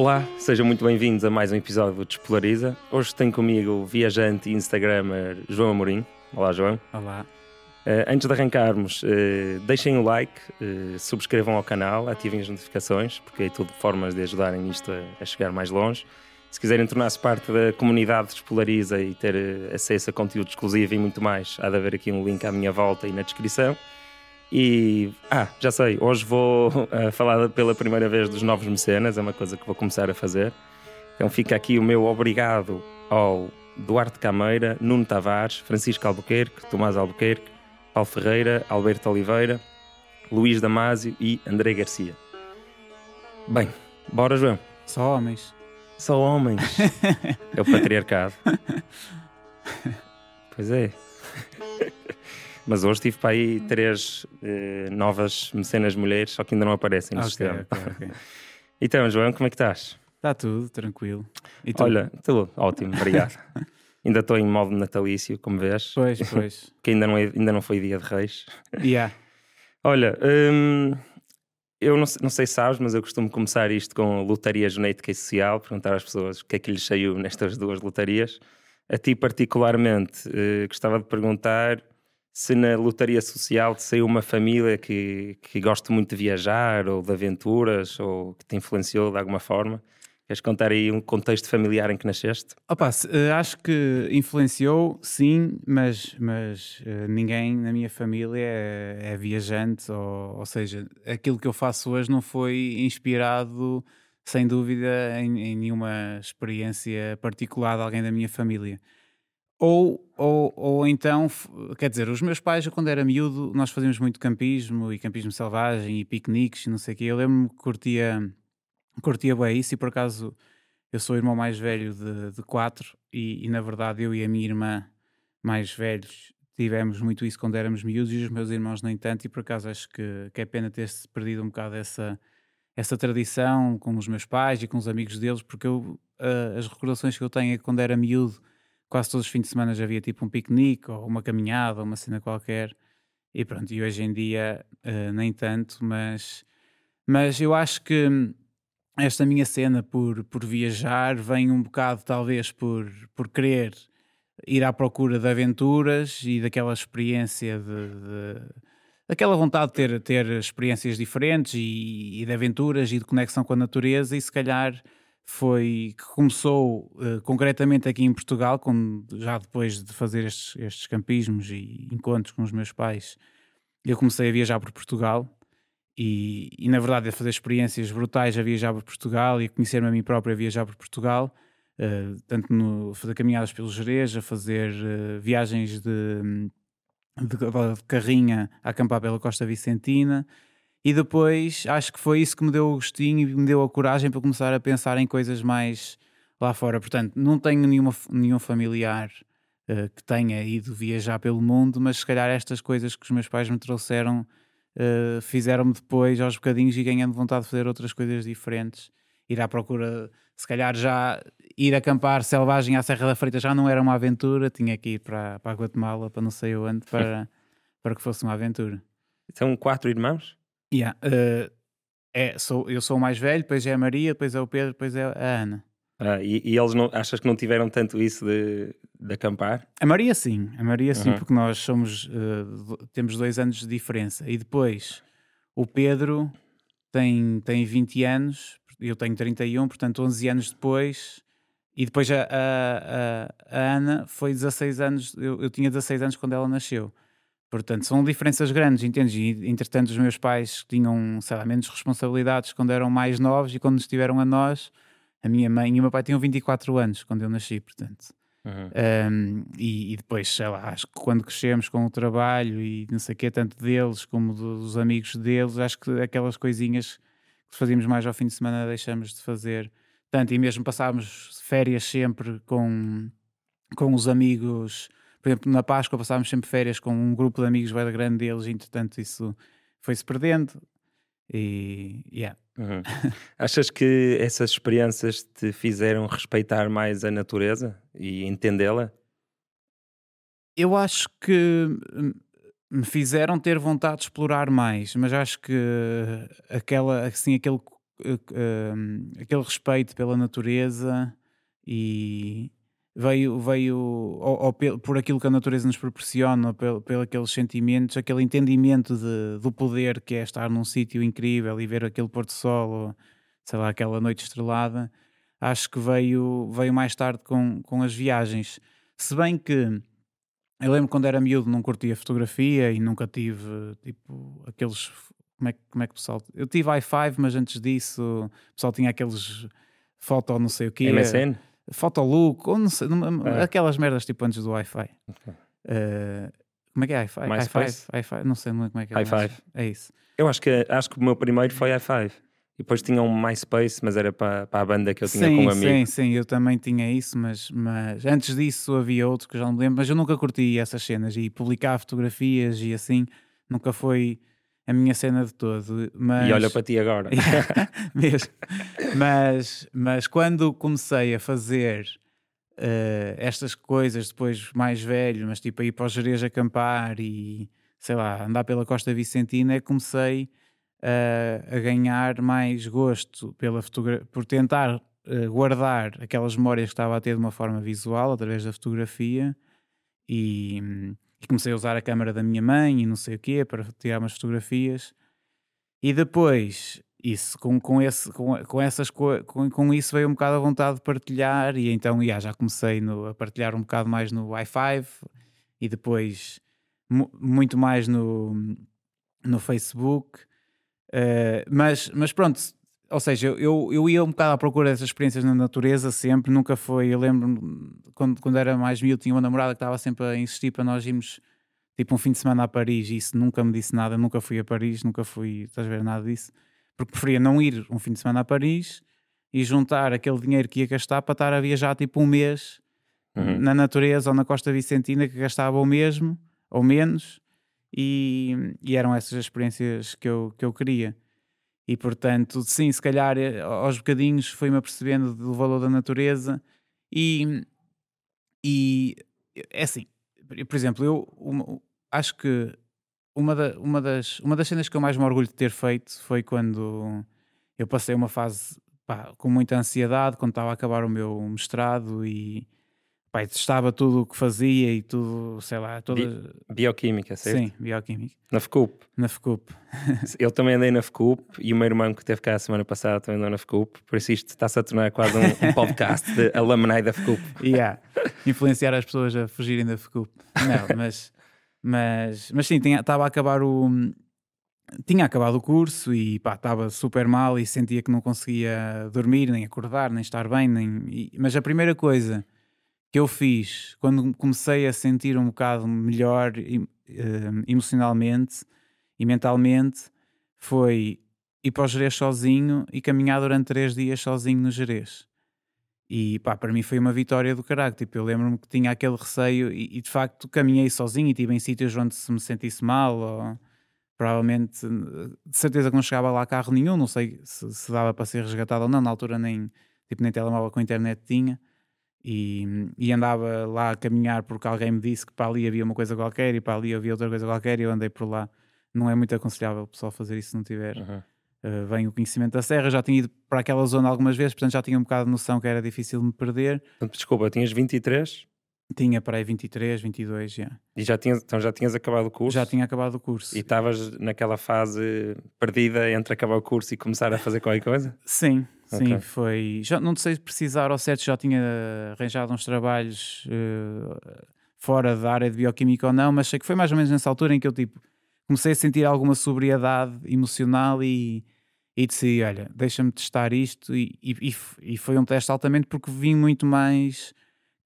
Olá, sejam muito bem-vindos a mais um episódio do Despolariza. Hoje tenho comigo o viajante e Instagramer João Amorim. Olá, João. Olá. Uh, antes de arrancarmos, uh, deixem o like, uh, subscrevam ao canal, ativem as notificações, porque é tudo formas de ajudarem isto a, a chegar mais longe. Se quiserem tornar-se parte da comunidade Despolariza e ter acesso a conteúdo exclusivo e muito mais, há de haver aqui um link à minha volta e na descrição. E, ah, já sei, hoje vou uh, falar pela primeira vez dos novos mecenas, é uma coisa que vou começar a fazer. Então fica aqui o meu obrigado ao Duarte Cameira, Nuno Tavares, Francisco Albuquerque, Tomás Albuquerque, Paulo Ferreira, Alberto Oliveira, Luís Damásio e André Garcia. Bem, bora, João. Só homens. Só homens. é o patriarcado. Pois é. Mas hoje tive para aí três eh, novas mecenas mulheres, só que ainda não aparecem no okay, sistema. Okay, okay. então, João, como é que estás? Está tudo, tranquilo. Olha, tudo ótimo, obrigado. ainda estou em modo natalício, como vês. Pois, pois. que ainda não, é, ainda não foi dia de reis. Yeah. Olha, hum, eu não, não, sei se sabes, mas eu costumo começar isto com lotaria genética e social, perguntar às pessoas o que é que lhes saiu nestas duas lotarias. A ti, particularmente, eh, gostava de perguntar se na lotaria social te saiu uma família que, que gosta muito de viajar ou de aventuras ou que te influenciou de alguma forma. Queres contar aí um contexto familiar em que nasceste? Opa, eh, acho que influenciou, sim, mas, mas uh, ninguém na minha família é, é viajante, ou, ou, seja, aquilo que eu faço hoje não foi inspirado, sem dúvida, em, em nenhuma experiência particular de alguém da minha família. Ou, ou, ou então, quer dizer, os meus pais, quando era miúdo, nós fazíamos muito campismo e campismo selvagem e piqueniques e não sei o quê. Eu lembro-me que curtia, curtia bem isso e por acaso eu sou o irmão mais velho de, de quatro e, e, na verdade eu e a minha irmã mais velhos tivemos muito isso quando éramos miúdos e os meus irmãos nem tanto e por acaso acho que, que é pena ter-se perdido um bocado essa, essa tradição com os meus pais e com os amigos deles porque eu, uh, as recordações que eu tenho é que quando era miúdo quase todos os fins de semana já havia tipo um piquenique ou uma caminhada uma cena qualquer. E pronto, e hoje em dia uh, nem tanto, mas, mas eu acho que esta minha cena por, por viajar vem um bocado talvez por, por querer ir à procura de aventuras e daquela experiência de, de daquela vontade de ter, ter experiências diferentes e, e, de aventuras e de conexão com a natureza e se calhar foi que começou uh, concretamente aqui em Portugal, quando, já depois de fazer estes, estes campismos e encontros com os meus pais, eu comecei a viajar por Portugal e, e, na verdade a fazer experiências brutais a viajar por Portugal e a conhecer-me a mim próprio a viajar por Portugal, uh, tanto no, fazer caminhadas pelo Jerez, a fazer uh, viagens de, de, de, carrinha a acampar pela Costa Vicentina e depois acho que foi isso que me deu o gostinho e me deu a coragem para começar a pensar em coisas mais lá fora. Portanto, não tenho nenhuma, nenhum familiar uh, que tenha ido viajar pelo mundo, mas se calhar estas coisas que os meus pais me trouxeram uh, fizeram-me depois aos bocadinhos e ganhando vontade de fazer outras coisas diferentes. Ir à procura, se calhar já ir acampar selvagem à Serra da Freita já não era uma aventura, tinha que ir para, para a Guatemala, para não sei onde, para, para que fosse uma aventura. São quatro irmãos? Yeah, uh, é, sou, eu sou o mais velho, depois é a Maria, depois é o Pedro, depois é a Ana. Ah, e, e, eles não, achas que não tiveram tanto isso de, de acampar? A Maria sim, a Maria sim, uhum. porque nós somos, uh, temos dois anos de diferença. E depois o Pedro tem, tem 20 anos, eu tenho 31, portanto 11 anos depois. E depois a, a, a, a Ana foi 16 anos, eu, eu tinha 16 anos quando ela nasceu. Portanto, são diferenças grandes, entendes? E, entretanto, os meus pais tinham, sei lá, menos responsabilidades quando eram mais novos e quando estiveram a nós, a minha mãe e o meu pai tinham 24 anos quando eu nasci, portanto. Uhum. Um, e, e, depois, sei lá, acho que quando crescemos com o trabalho e não sei o quê, tanto deles como dos amigos deles, acho que aquelas coisinhas que fazíamos mais ao fim de semana deixamos de fazer. Tanto, e mesmo passávamos férias sempre com, com os amigos por exemplo, na Páscoa passávamos sempre férias com um grupo de amigos bem grande deles, e entretanto isso foi-se perdendo. E yeah. Uhum. Achas que essas experiências te fizeram respeitar mais a natureza e entendê-la? Eu acho que me fizeram ter vontade de explorar mais, mas acho que aquela, assim, aquele, uh, aquele respeito pela natureza e veio, veio ou, ou, por aquilo que a natureza nos proporciona, pelo, pelo aqueles sentimentos, aquele entendimento de, do poder que é estar num sítio incrível e ver aquele pôr-do-sol, ou sei lá, aquela noite estrelada, acho que veio, veio mais tarde com, com as viagens. Se bem que eu lembro quando era miúdo não curtia fotografia e nunca tive tipo aqueles. Como é, como é que o pessoal. Eu tive i5, mas antes disso o pessoal tinha aqueles foto não sei o quê. MSN? Fotolook, ou não sei, é. aquelas merdas tipo antes do Wi-Fi. Okay. Uh, como é que é i5? i5? i5? Não sei como é que é. i5. É isso. Eu acho que, acho que o meu primeiro foi i5. E depois tinha um MySpace, mas era para, para a banda que eu tinha sim, com um amigo. Sim, sim, eu também tinha isso, mas, mas antes disso havia outro que já não me lembro, mas eu nunca curti essas cenas e publicar fotografias e assim nunca foi a minha cena de todo. Mas... E olha para ti agora. Mesmo. Mas, mas quando comecei a fazer uh, estas coisas depois mais velho, mas tipo a ir para os Jerez acampar e sei lá, andar pela Costa Vicentina, é comecei a, a ganhar mais gosto pela por tentar uh, guardar aquelas memórias que estava a ter de uma forma visual através da fotografia e, e, comecei a usar a câmera da minha mãe e não sei o quê para tirar umas fotografias. E depois isso com, com, esse, com, com essas com, com isso veio um bocado a vontade de partilhar e então yeah, já comecei no, a partilhar um bocado mais no i5 e depois muito mais no, no Facebook. Uh, mas, mas pronto, ou seja, eu, eu ia um bocado à procura dessas experiências na natureza sempre, nunca foi. Eu lembro quando, quando era mais miúdo, tinha uma namorada que estava sempre a insistir para nós irmos tipo um fim de semana a Paris e isso nunca me disse nada, nunca fui a Paris, nunca fui, estás a ver nada disso, porque preferia não ir um fim de semana a Paris e juntar aquele dinheiro que ia gastar para estar a viajar tipo um mês uhum. na natureza ou na Costa Vicentina que gastava o mesmo ou menos e, e, eram essas as experiências que eu, que eu queria. E portanto, sim, se calhar eh, aos bocadinhos fui-me apercebendo do valor da natureza e, e é assim, por exemplo, eu uma, acho que uma, da, uma, das, uma das cenas que eu mais me orgulho de ter feito foi quando eu passei uma fase pá, com muita ansiedade, quando estava a acabar o meu mestrado e Pai, testava tudo o que fazia e tudo, sei lá, toda... Bi bioquímica, certo? Sim, bioquímica. Na FCUP? Na FCUP. Eu também andei na FCUP e o meu irmão que esteve cá a semana passada também andou na FCUP, por isso isto está-se a tornar quase um, um podcast de alumni da FCUP. Yeah, influenciar as pessoas a fugirem da FCUP. Não, mas, mas, mas sim, estava a acabar o... Tinha acabado o curso e pá, estava super mal e sentia que não conseguia dormir, nem acordar, nem estar bem, nem... Mas a primeira coisa que eu fiz quando comecei a sentir um bocado melhor uh, emocionalmente e mentalmente foi ir para o Jerez sozinho e caminhar durante três dias sozinho no Jerez. E pá, para mim foi uma vitória do caralho. Tipo, eu lembro-me que tinha aquele receio e, e, de facto caminhei sozinho e estive em sítios onde se me sentisse mal ou provavelmente, de certeza que não chegava lá carro nenhum, não sei se, se dava para ser resgatado ou não, na altura nem, tipo, nem telemóvel com internet tinha. E, e, andava lá a caminhar porque alguém me disse que para ali havia uma coisa qualquer e para ali havia outra coisa qualquer e eu andei por lá. Não é muito aconselhável o pessoal fazer isso se não tiver uhum. uh, bem o conhecimento da serra. Já tinha ido para aquela zona algumas vezes, portanto já tinha um bocado de noção que era difícil me perder. Desculpa, tinhas 23? Tinha para aí 23, 22, já. E já tinhas, então já tinhas acabado o curso? Já tinha acabado o curso. E estavas naquela fase perdida entre acabar o curso e começar a fazer qualquer coisa? Sim, sim, okay. foi. Já não sei precisar ao certo, já tinha arranjado uns trabalhos uh, fora da área de bioquímica ou não, mas sei que foi mais ou menos nessa altura em que eu tipo comecei a sentir alguma sobriedade emocional e, e decidi, olha, deixa-me testar isto e, e, e foi um teste altamente porque vim muito mais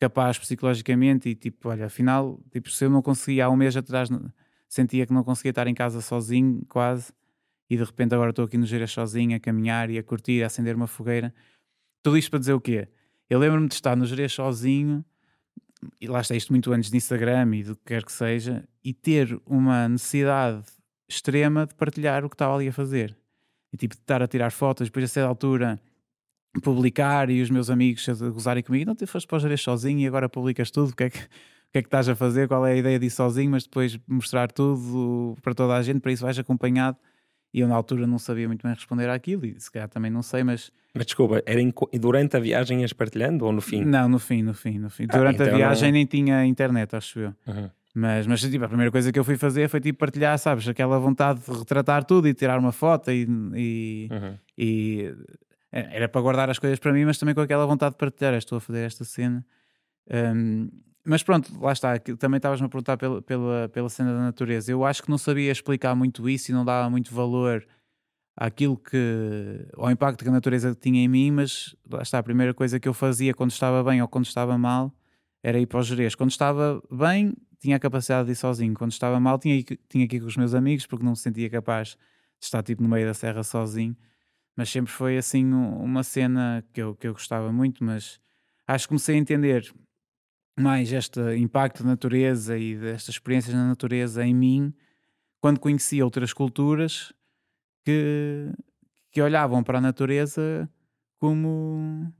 capaz psicologicamente e tipo, olha, afinal, tipo, se eu não conseguia há um mês atrás, sentia que não conseguia estar em casa sozinho, quase, e de repente agora estou aqui no Geiras sozinho a caminhar e a curtir, a acender uma fogueira. Tudo isto para dizer o quê? Eu lembro-me de estar no Jerez sozinho, e lá está isto muito antes de Instagram e do que quer que seja, e ter uma necessidade extrema de partilhar o que estava ali a fazer. E tipo, de estar a tirar fotos, depois a certa altura publicar e os meus amigos a gozarem comigo, não te foste para o Jerez sozinho e agora publicas tudo, o que é que, o que é que estás a fazer, qual é a ideia disso sozinho, mas depois mostrar tudo para toda a gente, para isso vais acompanhado. E eu na altura não sabia muito bem responder àquilo, e se calhar também não sei, mas. Mas desculpa, era durante a viagem ias partilhando ou no fim? Não, no fim, no fim, no fim. Ah, durante então a viagem não... nem tinha internet, acho eu. Uhum. Mas, mas tipo, a primeira coisa que eu fui fazer foi tipo partilhar, sabes, aquela vontade de retratar tudo e tirar uma foto e, e, uhum. e é, era para guardar as coisas para mim, mas também com aquela vontade de partilhar. Estou a fazer esta cena. Um, mas pronto, lá está. Também estavas-me a perguntar pela, pela, pela cena da natureza. Eu acho que não sabia explicar muito isso e não dava muito valor àquilo que. ao impacto que a natureza tinha em mim, mas lá está. A primeira coisa que eu fazia quando estava bem ou quando estava mal era ir para os Jerez. Quando estava bem, tinha a capacidade de ir sozinho. Quando estava mal, tinha, tinha que ir com os meus amigos porque não me sentia capaz de estar tipo no meio da serra sozinho. Mas sempre foi assim uma cena que eu, que eu gostava muito. Mas acho que comecei a entender mais este impacto da natureza e destas experiências na natureza em mim quando conheci outras culturas que, que olhavam para a natureza como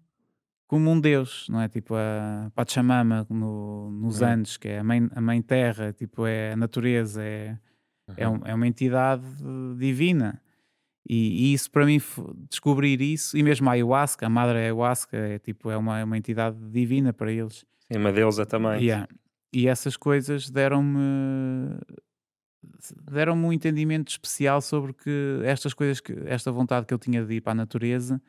como um deus, não é? Tipo a Pachamama no, nos uhum. Andes, que é a mãe, a mãe terra, tipo é a natureza, é, é uhum. é, um, é, uma entidade divina. E, e, isso para mim, descobrir isso, e mesmo a ayahuasca, a madre ayahuasca, é tipo, é uma, é uma entidade divina para eles. Sim, uma deusa também. Yeah. E essas coisas deram-me deram-me um entendimento especial sobre que estas coisas, que, esta vontade que eu tinha de ir para a natureza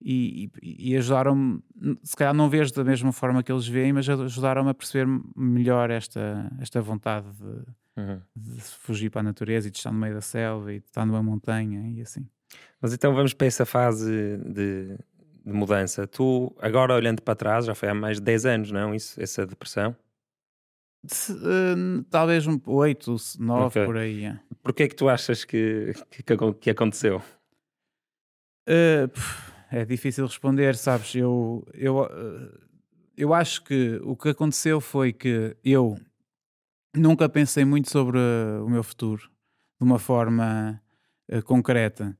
e, e, e ajudaram-me, se calhar não vejo da mesma forma que eles veem, mas ajudaram-me a perceber melhor esta, esta vontade de, uhum. de, fugir para a natureza e de estar no meio da selva e de estar numa montanha e assim. Mas então vamos para essa fase de, de mudança. Tu, agora olhando para trás, já foi há mais de 10 anos, não? Isso, essa depressão? Se, uh, talvez um 8, 9 okay. por aí. É. Porquê é que tu achas que, que, que aconteceu? Uh, é difícil responder, sabes? Eu, eu, eh, eu acho que o que aconteceu foi que eu nunca pensei muito sobre o meu futuro de uma forma uh, concreta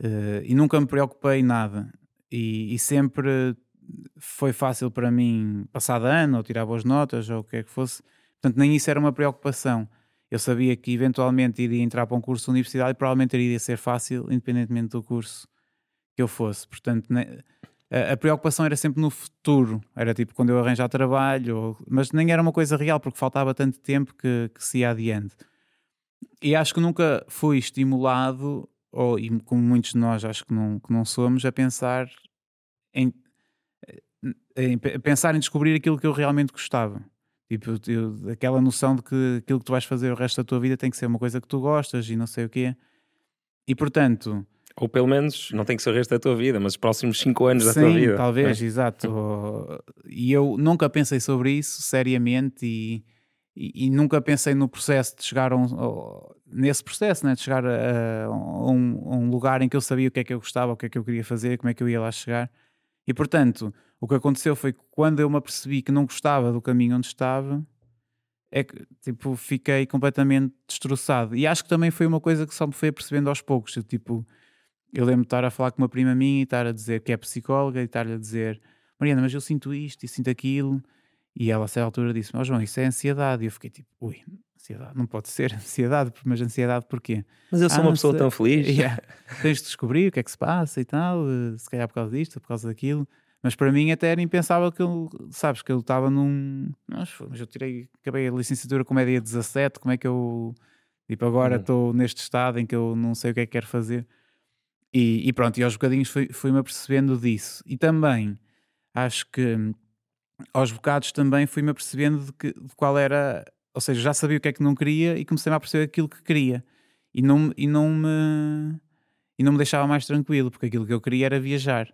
uh, e nunca me preocupei nada. E, e, sempre foi fácil para mim passar de ano ou tirar boas notas ou o que é que fosse. Portanto, nem isso era uma preocupação. Eu sabia que eventualmente iria entrar para um curso de universidade e provavelmente iria ser fácil, independentemente do curso que eu fosse. Portanto, a, a, preocupação era sempre no futuro, era tipo quando eu arranjar trabalho, mas nem era uma coisa real porque faltava tanto tempo que, que se ia adiante. E acho que nunca fui estimulado, ou e como muitos de nós acho que não, que não somos, a pensar em, em pensar em descobrir aquilo que eu realmente gostava. Tipo, eu, aquela noção de que aquilo que tu vais fazer o resto da tua vida tem que ser uma coisa que tu gostas e não sei o quê. E portanto, ou pelo menos, não tem que ser o resto da tua vida, mas os próximos 5 anos Sim, da tua vida. talvez, é? exato. e eu nunca pensei sobre isso seriamente e, e, e, nunca pensei no processo de chegar a um, nesse processo, né, de chegar a, a, um, a, um, lugar em que eu sabia o que é que eu gostava, o que é que eu queria fazer, como é que eu ia lá chegar. E portanto, o que aconteceu foi que quando eu me apercebi que não gostava do caminho onde estava, é que tipo, fiquei completamente destroçado. E acho que também foi uma coisa que só me foi apercebendo aos poucos. Eu, tipo, eu lembro de estar a falar com uma prima minha e estar a dizer que é psicóloga e estar-lhe a dizer Mariana, mas eu sinto isto e sinto aquilo. E ela, a certa altura, disse: oh, João, isso é ansiedade. E eu fiquei tipo: Ui, ansiedade, não pode ser ansiedade, mas ansiedade porquê? Mas eu sou ah, uma pessoa tão feliz. Yeah. Tens de descobrir o que é que se passa e tal, eh, se calhar por causa disto, por causa daquilo. Mas para mim até era impensável que eu, sabes, que eu estava num. Mas eu tirei, acabei a licenciatura com média 17, como é que eu. Tipo, agora hum. estou hum. neste estado em que eu não sei o que é que quero fazer. E, e pronto, e aos bocadinhos fui-me fui apercebendo disso. E também acho que aos bocados também fui-me apercebendo de, que, de qual era, ou seja, já sabia o que é que não queria e comecei-me a perceber aquilo que queria. E não, e não me e não me deixava mais tranquilo, porque aquilo que eu queria era viajar.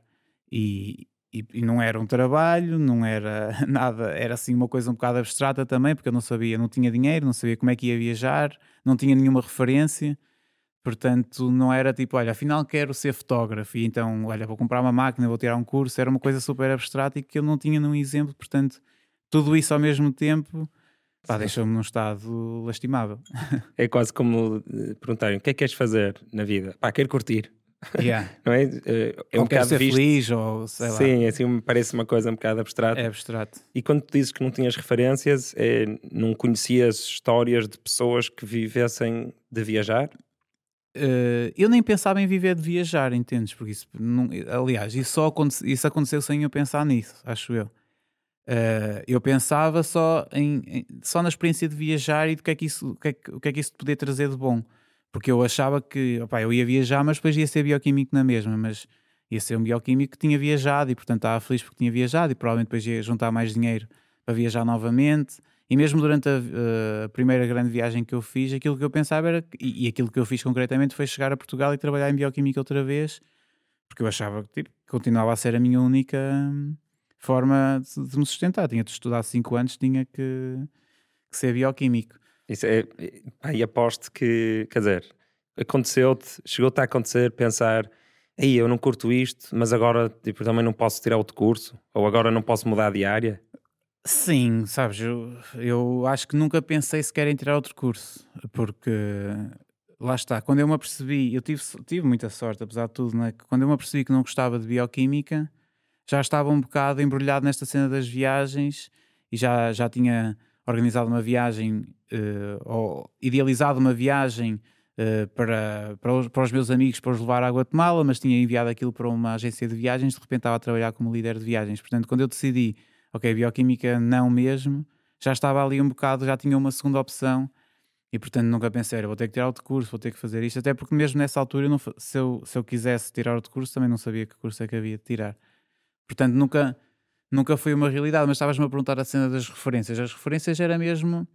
E, e, e, não era um trabalho, não era nada, era assim uma coisa um bocado abstrata também, porque eu não sabia, não tinha dinheiro, não sabia como é que ia viajar, não tinha nenhuma referência. Portanto, não era tipo, olha, afinal quero ser fotógrafo e então, olha, vou comprar uma máquina, vou tirar um curso. Era uma coisa super abstrata e que eu não tinha nenhum exemplo. Portanto, tudo isso ao mesmo tempo deixou-me num estado lastimável. É quase como eh, perguntarem o que é que queres fazer na vida? Pá, quero curtir. Yeah. não é? Eh, é ou um quero ser visto. feliz ou sei lá. Sim, assim me parece uma coisa um bocado abstrata. É abstrato. E quando tu dizes que não tinhas referências, é, não conhecias histórias de pessoas que vivessem de viajar? Uh, eu nem pensava em viver de viajar, entendes? Porque isso, não, aliás, isso, só aconte, isso aconteceu sem eu pensar nisso, acho eu. Uh, eu pensava só, em, em, só na experiência de viajar e do que é que isso, o que é que, o que, é que isso podia trazer de bom. Porque eu achava que opa, eu ia viajar, mas depois ia ser bioquímico na mesma. Mas ia ser um bioquímico que tinha viajado e, portanto, estava feliz porque tinha viajado e provavelmente depois ia juntar mais dinheiro para viajar novamente. E mesmo durante a, a, primeira grande viagem que eu fiz, aquilo que eu pensava era, e, e, aquilo que eu fiz concretamente foi chegar a Portugal e trabalhar em bioquímica outra vez, porque eu achava que tipo, continuava a ser a minha única hum, forma de, de, me sustentar. Tinha de estudar 5 anos, tinha que, que, ser bioquímico. Isso é, aí aposto que, quer dizer, aconteceu-te, chegou-te a acontecer pensar aí eu não curto isto, mas agora tipo, também não posso tirar outro curso, ou agora não posso mudar de área? Sim, sabes, eu, eu acho que nunca pensei sequer em tirar outro curso, porque lá está, quando eu me apercebi, eu tive, tive muita sorte, apesar de tudo, né? quando eu me apercebi que não gostava de bioquímica, já estava um bocado embrulhado nesta cena das viagens e já, já tinha organizado uma viagem uh, ou idealizado uma viagem uh, para, para os, para, os, meus amigos para os levar à Guatemala, mas tinha enviado aquilo para uma agência de viagens, de repente estava a trabalhar como líder de viagens. Portanto, quando eu decidi ok, bioquímica não mesmo, já estava ali um bocado, já tinha uma segunda opção e portanto nunca pensei, vou ter que tirar outro curso, vou ter que fazer isto, até porque mesmo nessa altura, eu não, se, eu, se eu quisesse tirar outro curso, também não sabia que curso é que havia de tirar. Portanto, nunca, nunca foi uma realidade, mas estavas-me a perguntar a cena das referências. As referências era mesmo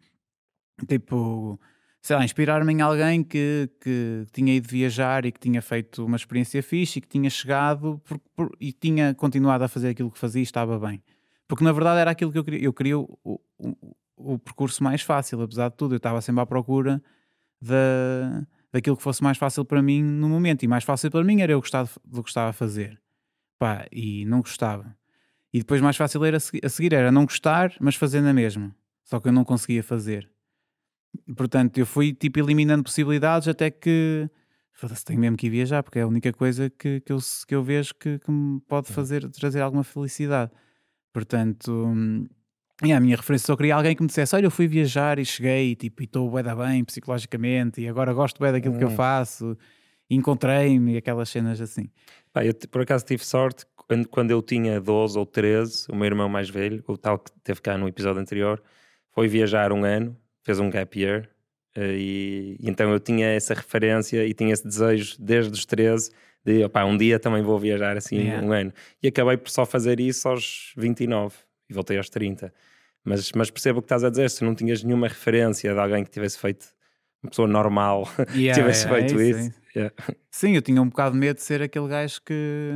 tipo, sei lá, inspirar-me em alguém que, que tinha ido viajar e que tinha feito uma experiência fixe e que tinha chegado por, por, e tinha continuado a fazer aquilo que fazia e estava bem. Porque na verdade era aquilo que eu queria. Eu queria o, o, o percurso mais fácil, apesar de tudo. Eu estava sempre à procura da, daquilo que fosse mais fácil para mim no momento. E mais fácil para mim era eu gostar do que estava a fazer. Pá, e não gostava. E depois mais fácil era a seguir era não gostar, mas fazer na mesma. Só que eu não conseguia fazer. Portanto, eu fui tipo eliminando possibilidades até que foda-se, tenho mesmo que ir viajar, porque é a única coisa que, que, eu, que eu vejo que, que me pode fazer trazer alguma felicidade. Portanto, e a minha referência só queria alguém que me dissesse: Olha, eu fui viajar e cheguei tipo, e estou bem bem psicologicamente e agora gosto bem daquilo hum. que eu hum. faço, encontrei-me e aquelas cenas assim. Eu por acaso tive sorte quando, quando eu tinha 12 ou 13, o meu irmão mais velho, o tal que teve cá no episódio anterior, foi viajar um ano, fez um gap year. Eh, e, e então eu tinha essa referência e tinha esse desejo desde os 13 de opá, um dia também vou viajar assim yeah. um ano. E acabei por só fazer isso aos 29 e voltei aos 30. Mas, mas percebo o que estás a dizer, se não tinhas nenhuma referência de alguém que tivesse feito uma pessoa normal yeah, tivesse yeah, feito é isso. isso. Yeah. Sim, eu tinha um bocado de medo de ser aquele gajo que,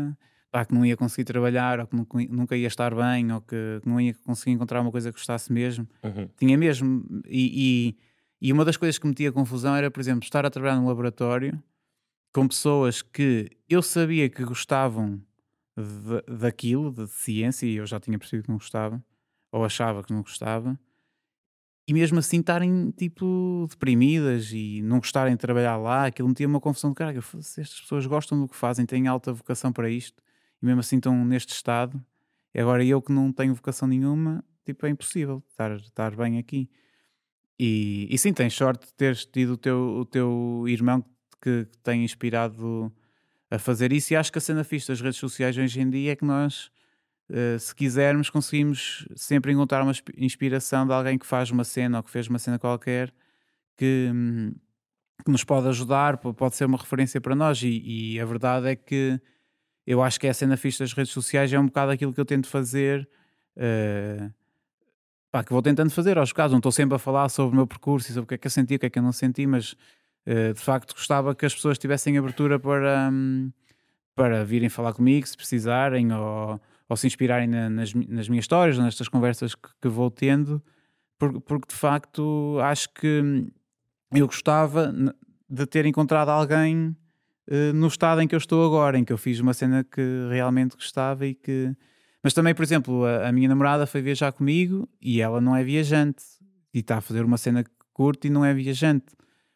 pá, que não ia conseguir trabalhar, ou que nunca ia estar bem, ou que, não ia conseguir encontrar uma coisa que gostasse mesmo. Uhum. Tinha mesmo. E, e, e, uma das coisas que me metia confusão era, por exemplo, estar a trabalhar num laboratório com pessoas que eu sabia que gostavam de, daquilo, de ciência, e eu já tinha percebido que não gostava, ou achava que não gostava, e mesmo assim estarem tipo deprimidas e não gostarem de trabalhar lá, aquilo me tinha uma confusão de caralho. Estas pessoas gostam do que fazem, têm alta vocação para isto, e mesmo assim estão neste estado, e agora eu que não tenho vocação nenhuma, tipo, é impossível estar, estar bem aqui. E, e sim, tens sorte de teres tido o teu, o teu irmão que, que tem inspirado a fazer isso. E acho que a cena fixe das redes sociais hoje em dia é que nós, uh, se quisermos, conseguimos sempre encontrar uma inspiração de alguém que faz uma cena ou que fez uma cena qualquer que, que nos pode ajudar, pode ser uma referência para nós. E, e, a verdade é que eu acho que a cena fixe das redes sociais é um bocado aquilo que eu tento fazer. Uh, pá, que vou tentando fazer aos casos, não estou sempre a falar sobre o meu percurso e sobre o que é que eu senti, o que é que eu não senti, mas eh, de facto gostava que as pessoas tivessem abertura para, um, para virem falar comigo se precisarem ou, ou se inspirarem na, nas, nas minhas histórias, nestas conversas que, que vou tendo, porque, porque de facto acho que eu gostava de ter encontrado alguém uh, no estado em que eu estou agora, em que eu fiz uma cena que realmente gostava e que. Mas também, por exemplo, a, a minha namorada foi viajar comigo e ela não é viajante e está a fazer uma cena que curte e não é viajante.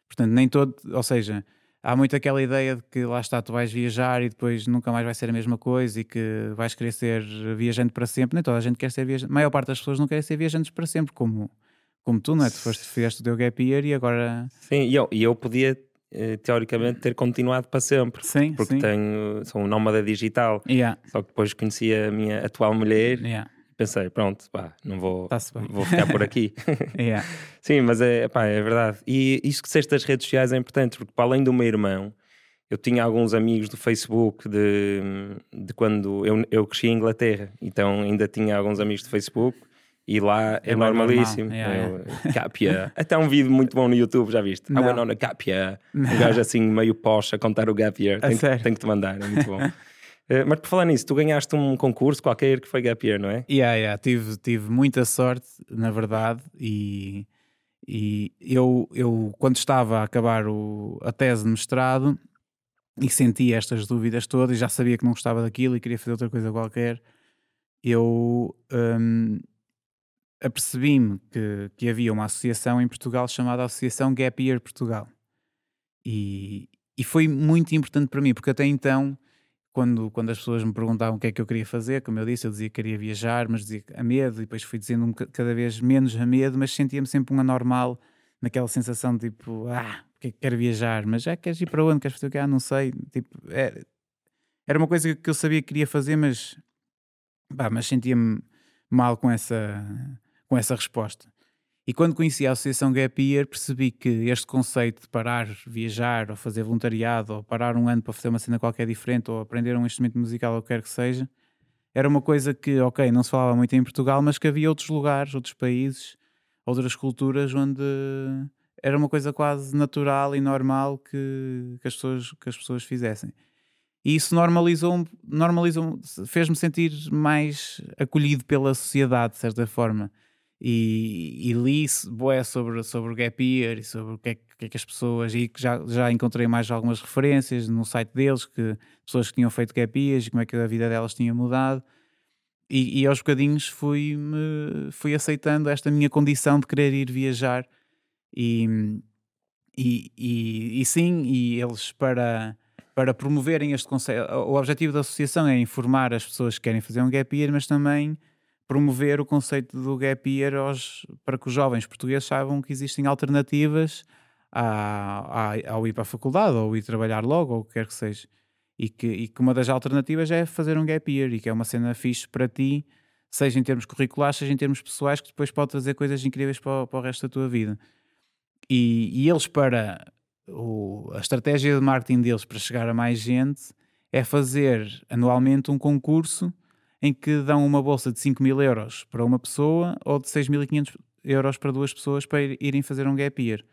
Portanto, nem todo, ou seja, há muito aquela ideia de que lá está, tu vais viajar e depois nunca mais vai ser a mesma coisa e que vais querer ser viajante para sempre. Nem toda a gente quer ser viajante, a maior parte das pessoas não querem ser viajantes para sempre, como, como tu, não é? Tu foste, fizeste o teu gap year e agora. Sim, e eu, e eu podia, eh, teoricamente, ter continuado para sempre. Sim, porque sim. tenho, sou um nómada digital. Yeah, Só que depois conheci a minha atual mulher yeah, pensei, pronto, pá, não vou, vou ficar por aqui. yeah. Sim, mas é, pá, é verdade. E isto que disseste das redes sociais é importante, porque para além do meu irmão, eu tinha alguns amigos do Facebook de, de quando eu, eu cresci em Inglaterra, então ainda tinha alguns amigos do Facebook. E lá é, É normalíssimo. normal, yeah, Capia. Até um vídeo muito bom no YouTube, já viste? Não. I went on a Capia. Um gajo assim meio posh a contar o Gap Year. Tenho, tenho que te mandar, é muito bom. Eh, mas por falar nisso, tu ganhaste um concurso qualquer que foi Gap Year, não é? Yeah, yeah, tive, tive muita sorte, na verdade, e, e eu, eu, quando estava a acabar o, a tese de mestrado e senti estas dúvidas todas, já sabia que não gostava daquilo e queria fazer outra coisa qualquer, eu hum, apercebi-me que, que havia uma associação em Portugal chamada Associação Gap Year Portugal. E, e foi muito importante para mim, porque até então quando, quando as pessoas me perguntavam o que é que eu queria fazer, como eu disse, eu dizia que queria viajar, mas dizia a medo, e depois fui dizendo ca- cada vez menos a medo, mas sentia-me sempre um anormal, naquela sensação de tipo, ah, porque é que quero viajar? Mas já queres ir para onde? Queres fazer o que? Ah, não sei. Tipo, é- era uma coisa que eu sabia que queria fazer, mas, mas sentia-me mal com essa, com essa resposta. E quando conheci a Associação Gap Year, percebi que este conceito de parar, viajar, ou fazer voluntariado, ou parar um ano para fazer uma cena qualquer diferente, ou aprender um instrumento musical, ou o que quer que seja, era uma coisa que, ok, não se falava muito em Portugal, mas que havia outros lugares, outros países, outras culturas onde era uma coisa quase natural e normal que, que, as, pessoas, que as pessoas fizessem. E isso normalizou, normalizou fez-me sentir mais acolhido pela sociedade, de certa forma e, e li boé sobre, sobre o Gap Year e sobre o que é, que- é que as pessoas e que já, já encontrei mais algumas referências no site deles que pessoas que tinham feito Gap Years e como é que a vida delas tinha mudado. E, e aos bocadinhos fui, -me, fui aceitando esta minha condição de querer ir viajar. E, e, e, e sim, e eles para para promoverem este conceito, o objetivo da associação é informar as pessoas que querem fazer um gap year, mas também promover o conceito do gap year aos, para que os jovens portugueses saibam que existem alternativas à, à, ao ir para a faculdade ou ir trabalhar logo ou o que quer que seja. E que, e que uma das alternativas é fazer um gap year e que é uma cena fixe para ti, seja em termos curriculares, seja em termos pessoais, que depois pode trazer coisas incríveis para, para o resto da tua vida. E, e eles, para o- a estratégia de marketing deles para chegar a mais gente, é fazer anualmente um concurso em que dão uma bolsa de 5 mil euros para uma pessoa ou de 6.500 euros para duas pessoas para ir- irem fazer um gap year.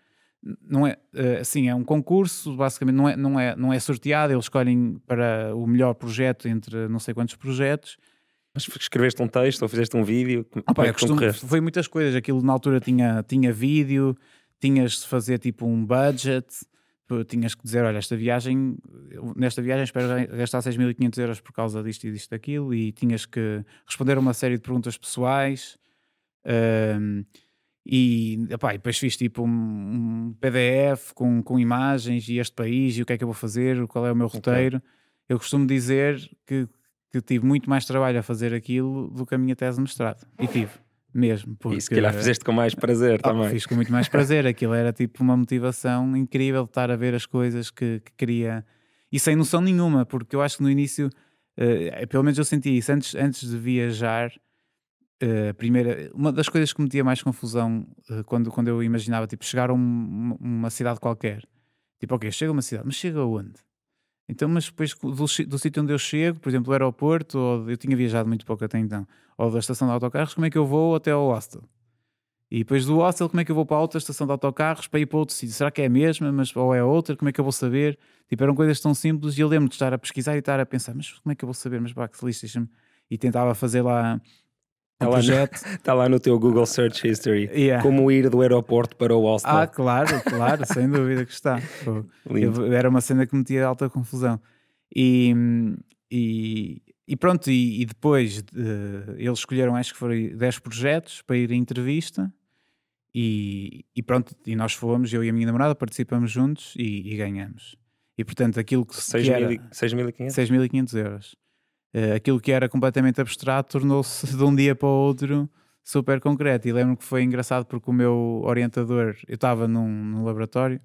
Não é, eh, assim, é um concurso, basicamente não é, não, é, não é sorteado, eles escolhem para o melhor projeto entre não sei quantos projetos. Mas escreveste um texto ou fizeste um vídeo? Como Opa, é costumo- foi muitas coisas, aquilo na altura tinha, tinha vídeo, tinhas de fazer tipo um budget, tinhas que dizer, olha, esta viagem, nesta viagem espero gastar 6.500 euros por causa disto e disto daquilo, e tinhas que responder a uma série de perguntas pessoais, ahm, e, epá, e depois fiz tipo um, um PDF com, com imagens e este país e o que é que eu vou fazer, qual é o meu roteiro. Eu costumo dizer que, que tive muito mais trabalho a fazer aquilo do que a minha tese de mestrado. E tive, mesmo. Porque, E se calhar fizeste com mais prazer ah, também. Fiz com muito mais prazer. Aquilo era tipo uma motivação incrível de estar a ver as coisas que, que queria. E sem noção nenhuma, porque eu acho que no início, eh, pelo menos eu senti isso, antes, antes de viajar, a primeira, uma das coisas que me metia mais confusão eh, quando, quando eu imaginava tipo, chegar a um- uma cidade qualquer. Tipo, ok, chega a uma cidade, mas chega aonde? Então, mas depois do, do sítio onde eu chego, por exemplo, o aeroporto, ou eu tinha viajado muito pouco até então, ou da estação de autocarros, como é que eu vou até ao hostel? E depois do hostel, como é que eu vou para outra estação de autocarros para ir para outro sítio? Será que é a mesma, mas, ou é outra? Como é que eu vou saber? Tipo, eram coisas tão simples e eu lembro de estar a pesquisar e estar a pensar, mas como é que eu vou saber? Mas lixo, deixa-me. E tentava fazer lá um Lá no- projeto. Está lá no teu Google Search History. Yeah. Como ir do aeroporto para o hostel. Ah, claro, claro, sem dúvida que está. Eu- era uma cena que me metia alta confusão. E, e, e pronto, e, e depois eles escolheram, acho que foram 10 projetos para ir à entrevista. E, e pronto, e nós fomos, eu e a minha namorada participamos juntos e, e ganhamos. E portanto, aquilo que, que era 6.500? 6.500 euros, aquilo que era completamente abstrato tornou-se de um dia para o outro super concreto. E lembro que foi engraçado porque o meu orientador, eu estava num, num laboratório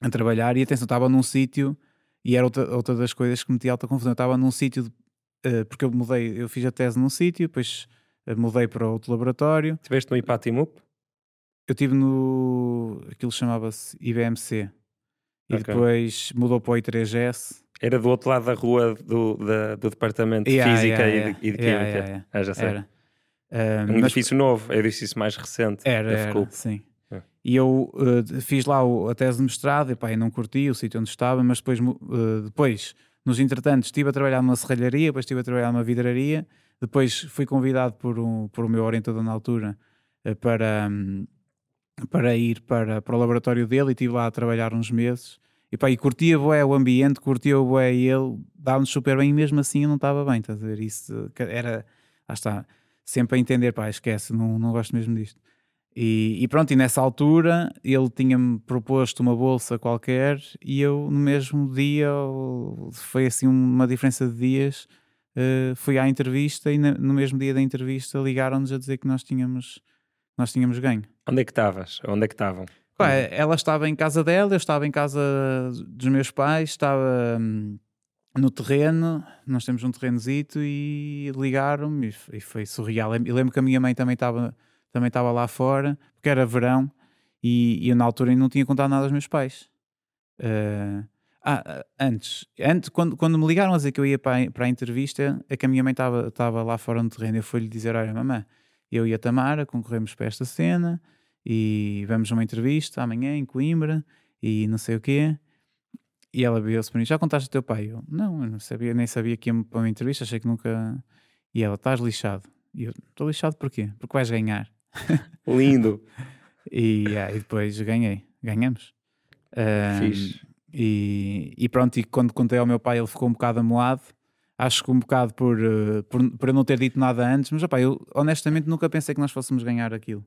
a trabalhar e atenção, estava num sítio e era outra, outra das coisas que me metia alta confusão. Eu estava num sítio, uh, porque eu mudei, eu fiz a tese num sítio, depois uh, mudei para outro laboratório. Tiveste no IPATIMUP? Eu estive no. aquilo chamava-se IBMC. E okay. depois mudou para o I3S. Era do outro lado da rua do, da, do departamento de yeah, Física yeah, e, de, e de Química. Ah, já sei. Era. Uh, um mas... edifício novo, é edifício mais recente. Era, era sim. É. E eu uh, fiz lá o, a tese de mestrado, e pá, eu não curti o sítio onde estava, mas depois, uh, depois, nos entretantos, estive a trabalhar numa serralharia, depois estive a trabalhar numa vidraria, depois fui convidado por, um, por o meu orientador na altura para, um, para ir para, para o laboratório dele e estive lá a trabalhar uns meses. E, pá, e curtia bué o ambiente, curtia bué ele, dava-nos super bem e mesmo assim eu não estava bem, estás a ver? Isso era, lá está, sempre a entender, pá, esquece, não, não gosto mesmo disto. E, e, pronto, e nessa altura ele tinha-me proposto uma bolsa qualquer e eu no mesmo dia, foi assim uma diferença de dias, uh, fui à entrevista e no mesmo dia da entrevista ligaram-nos a dizer que nós tínhamos, nós tínhamos ganho. Onde é que estavas? Onde é que estavam? ela estava em casa dela, eu estava em casa dos meus pais, estava hum, no terreno, nós temos um terrenozito e ligaram-me e, foi surreal. Eu lembro que a minha mãe também estava também estava lá fora, porque era verão e, e eu na altura ainda não tinha contado nada aos meus pais. Uh, ah, antes, antes quando, quando me ligaram a dizer que eu ia para a, para a entrevista, é que a minha mãe estava, estava lá fora no terreno. Eu fui-lhe dizer: Olha, mamãe, eu e a Tamara concorremos para esta cena e vamos a uma entrevista amanhã em Coimbra e não sei o quê. E ela viu-se para mim: Já contaste ao teu pai? Eu: Não, eu não sabia, nem sabia que ia para uma entrevista, achei que nunca. E ela: Estás lixado. E eu: Estou lixado porquê? Porque vais ganhar. Lindo. e, yeah, e depois ganhei, ganhamos. Fiz. E, e, pronto, e quando contei ao meu pai, ele ficou um bocado amoado. Acho que um bocado por, uh, por, por eu não ter dito nada antes, mas opa, eu honestamente nunca pensei que nós fôssemos ganhar aquilo.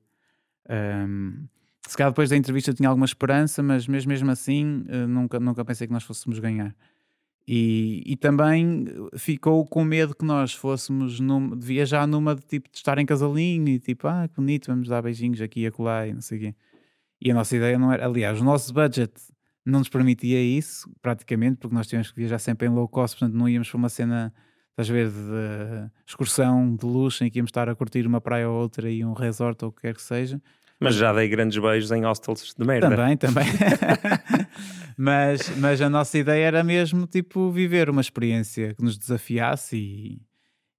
Um, se calhar depois da entrevista tinha alguma esperança, mas mesmo, mesmo assim uh, nunca, nunca pensei que nós fôssemos ganhar. E, e também ficou com medo que nós fôssemos num, de viajar numa de tipo de estar em casalinho e tipo, ah, que bonito, vamos dar beijinhos aqui e acolá e não sei o quê. E a nossa ideia não era, aliás, o nosso budget não nos permitia isso, praticamente, porque nós tínhamos que viajar sempre em low cost, portanto não íamos para uma cena, a ver, de excursão de luxo em que íamos estar a curtir uma praia ou outra e um resort ou o que quer que seja. Mas já dei grandes beijos em hostels de merda. Também, também. mas, mas a nossa ideia era mesmo, tipo, viver uma experiência que nos desafiasse e...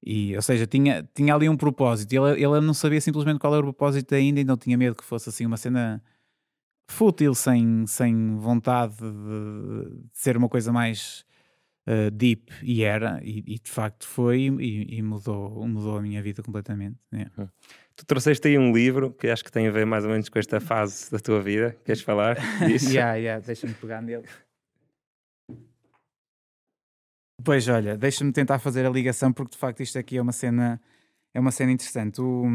E, ou seja, tinha, tinha ali um propósito. Ele, ele não sabia simplesmente qual era o propósito ainda e não tinha medo que fosse assim uma cena fútil, sem, sem vontade de, de ser uma coisa mais uh, deep. E era, e, e, de facto foi, e, e, mudou, mudou a minha vida completamente. Yeah. Hum. Tu trouxeste aí um livro que acho que tem a ver mais ou menos com esta fase da tua vida. Queres falar disso? yeah, yeah, deixa-me pegar nele. Pois olha, deixa-me tentar fazer a ligação porque de facto isto aqui é uma cena é uma cena interessante. O,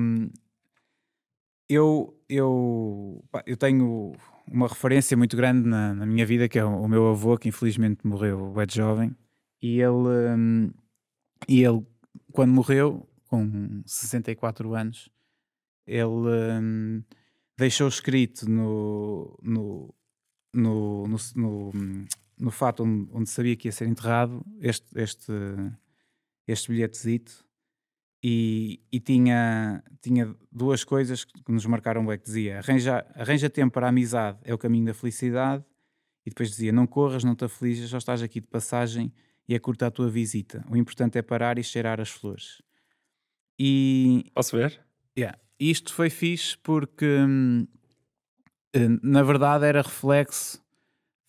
eu, eu, eu tenho uma referência muito grande na, na, minha vida que é o, meu avô que infelizmente morreu é jovem e ele um, e ele quando morreu com 64 anos ele um, deixou escrito no, no, no, no, no, no fato onde, onde, sabia que ia ser enterrado este, este, este bilhetezito e, e, tinha, tinha duas coisas que nos marcaram bem, que dizia arranja, arranja tempo para a amizade, é o caminho da felicidade e depois dizia não corras, não te aflijas, só estás aqui de passagem e é curta a tua visita. O importante é parar e cheirar as flores. E... Posso ver? Yeah. Isto foi fixe porque, hum, eh, na verdade, era reflexo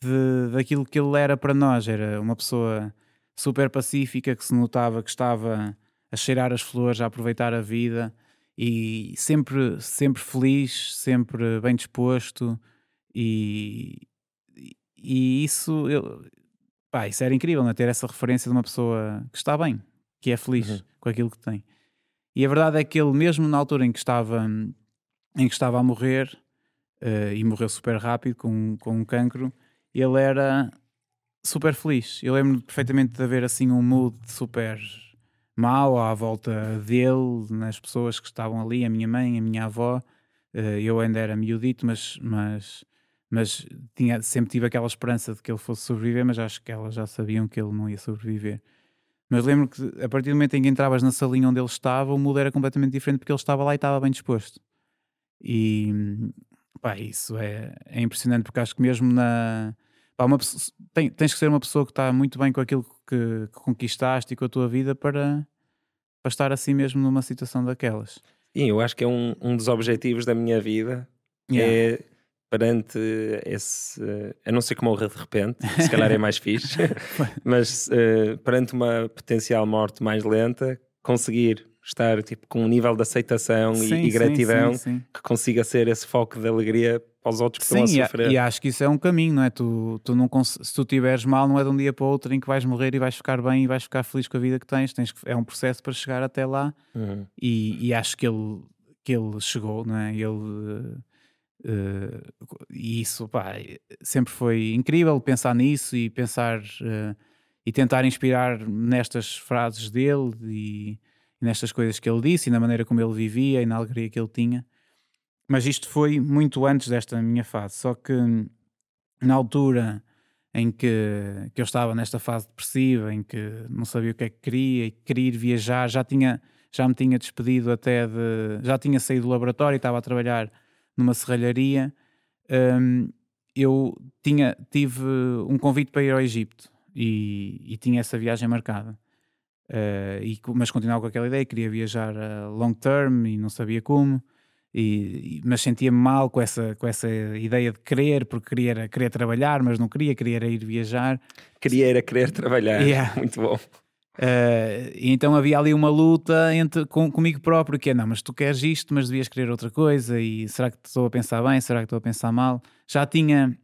de, daquilo que ele era para nós. Era uma pessoa super pacífica que se notava que estava a cheirar as flores, a aproveitar a vida e sempre, sempre feliz, sempre bem disposto. E, e isso, eu, pá, isso era incrível, né? ter essa referência de uma pessoa que está bem, que é feliz uhum. com aquilo que tem. E a verdade é que ele, mesmo na altura em que estava, em que estava a morrer, uh, e morreu super rápido com, com um cancro, ele era super feliz. Eu lembro perfeitamente de haver assim um mood super mau à volta dele, nas pessoas que estavam ali, a minha mãe, a minha avó. Uh, eu ainda era miudito, mas, mas, mas tinha, sempre tive aquela esperança de que ele fosse sobreviver, mas acho que elas já sabiam que ele não ia sobreviver. Mas lembro que a partir do momento em que entravas na salinha onde ele estava, o mundo era completamente diferente porque ele estava lá e estava bem disposto. E pá, isso é, é impressionante porque acho que mesmo na. Pá, uma, tem, tens que ser uma pessoa que está muito bem com aquilo que, que, conquistaste e com a tua vida para, para estar assim mesmo numa situação daquelas. Sim, eu acho que é um, um dos objetivos da minha vida. Yeah. É perante esse. A não ser que morra de repente, se calhar é mais fixe, mas uh, perante uma potencial morte mais lenta, conseguir estar tipo, com um nível de aceitação sim, e, e, gratidão sim, sim, que consiga ser esse foco de alegria para os outros que estão a sofrer. E, e acho que isso é um caminho, não é? Tu, tu não se tu tiveres mal, não é de um dia para o outro em que vais morrer e vais ficar bem e vais ficar feliz com a vida que tens. tens é um processo para chegar até lá uhum. e, e, acho que ele, que ele chegou, não é? Ele Uh, e isso pá, sempre foi incrível pensar nisso e pensar uh, e tentar inspirar nestas frases dele e, e, nestas coisas que ele disse e na maneira como ele vivia e na alegria que ele tinha. Mas isto foi muito antes desta minha fase. Só que na altura em que, que eu estava nesta fase depressiva, em que não sabia o que é que queria e queria ir viajar, já tinha já me tinha despedido até de já tinha saído do laboratório e estava a trabalhar numa serralharia, um, eu tinha, tive um convite para ir ao Egito e, e tinha essa viagem marcada. Uh, e, mas continuava com aquela ideia, queria viajar a long term e não sabia como, e, mas sentia-me mal com essa, com essa ideia de querer, porque queria, queria trabalhar, mas não queria, queria ir viajar. Queria era querer trabalhar, yeah. muito bom. Uh, então havia ali uma luta entre, com, comigo próprio, que é, não, mas tu queres isto, mas devias querer outra coisa, e será que estou a pensar bem, será que estou a pensar mal? Já tinha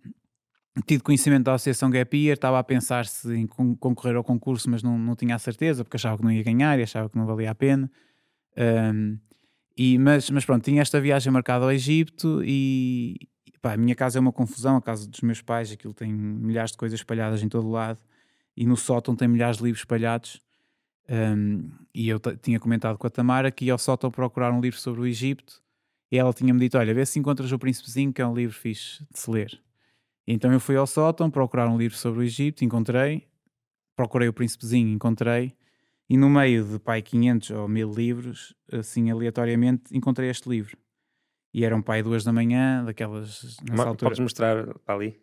tido conhecimento da Associação Gap Year, estava a pensar se em concorrer ao concurso, mas não, não tinha a certeza, porque achava que não ia ganhar e achava que não valia a pena. Um, e, mas, mas pronto, tinha esta viagem marcada ao Egito e pá, a minha casa é uma confusão, a casa dos meus pais, aquilo tem milhares de coisas espalhadas em todo o lado e no sótão tem milhares de livros espalhados. Um, e eu tinha comentado com a Tamara que ia ao sótão procurar um livro sobre o Egito e ela tinha-me dito: Olha, vê se encontras o Príncipezinho, que é um livro fixe de se ler. E então eu fui ao sótão procurar um livro sobre o Egito, encontrei, procurei o Príncipezinho, encontrei, e no meio de pai 500 ou 1000 livros, assim aleatoriamente, encontrei este livro. E era um pai duas da manhã, daquelas. Nessa altura. Podes mostrar para ali?